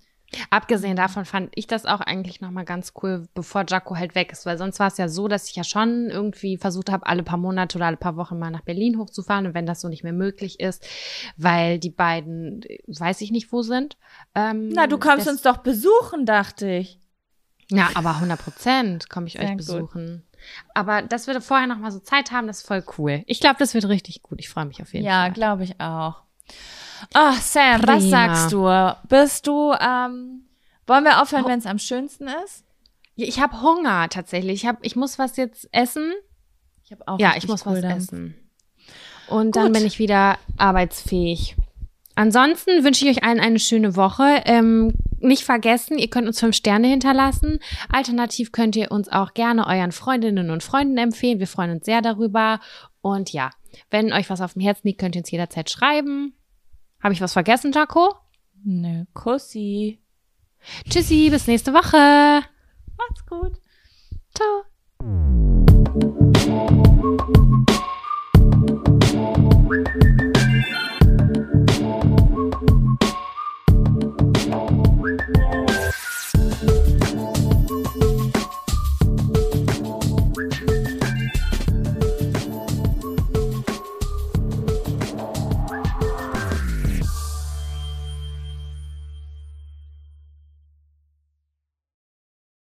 Abgesehen davon fand ich das auch eigentlich nochmal ganz cool, bevor Jaco halt weg ist, weil sonst war es ja so, dass ich ja schon irgendwie versucht habe, alle paar Monate oder alle paar Wochen mal nach Berlin hochzufahren und wenn das so nicht mehr möglich ist, weil die beiden, weiß ich nicht, wo sind. Ähm, Na, du kommst uns doch besuchen, dachte ich. Ja, aber 100 Prozent komme ich Sehr euch gut. Aber dass wir vorher noch mal so Zeit haben, das ist voll cool. Ich glaube, das wird richtig gut. Ich freue mich auf jeden Ja, Fall. glaube ich auch. Ach, Sam, was Prima. sagst du? Bist du, ähm, wollen wir aufhören, wenn es am schönsten ist? Ja, Ich habe Hunger tatsächlich. Ich, hab, ich muss was jetzt essen. Ich habe auch ja, ich muss was Kohldampf. essen. Und dann Gut. bin ich wieder arbeitsfähig. Ansonsten wünsche ich euch allen eine schöne Woche. Ähm, nicht vergessen, ihr könnt uns fünf Sterne hinterlassen. Alternativ könnt ihr uns auch gerne euren Freundinnen und Freunden empfehlen. Wir freuen uns sehr darüber. Und ja, wenn euch was auf dem Herzen liegt, könnt ihr uns jederzeit schreiben. Habe ich was vergessen, Jaco? Nö, Kussi. Tschüssi, bis nächste Woche. Macht's gut. Ciao.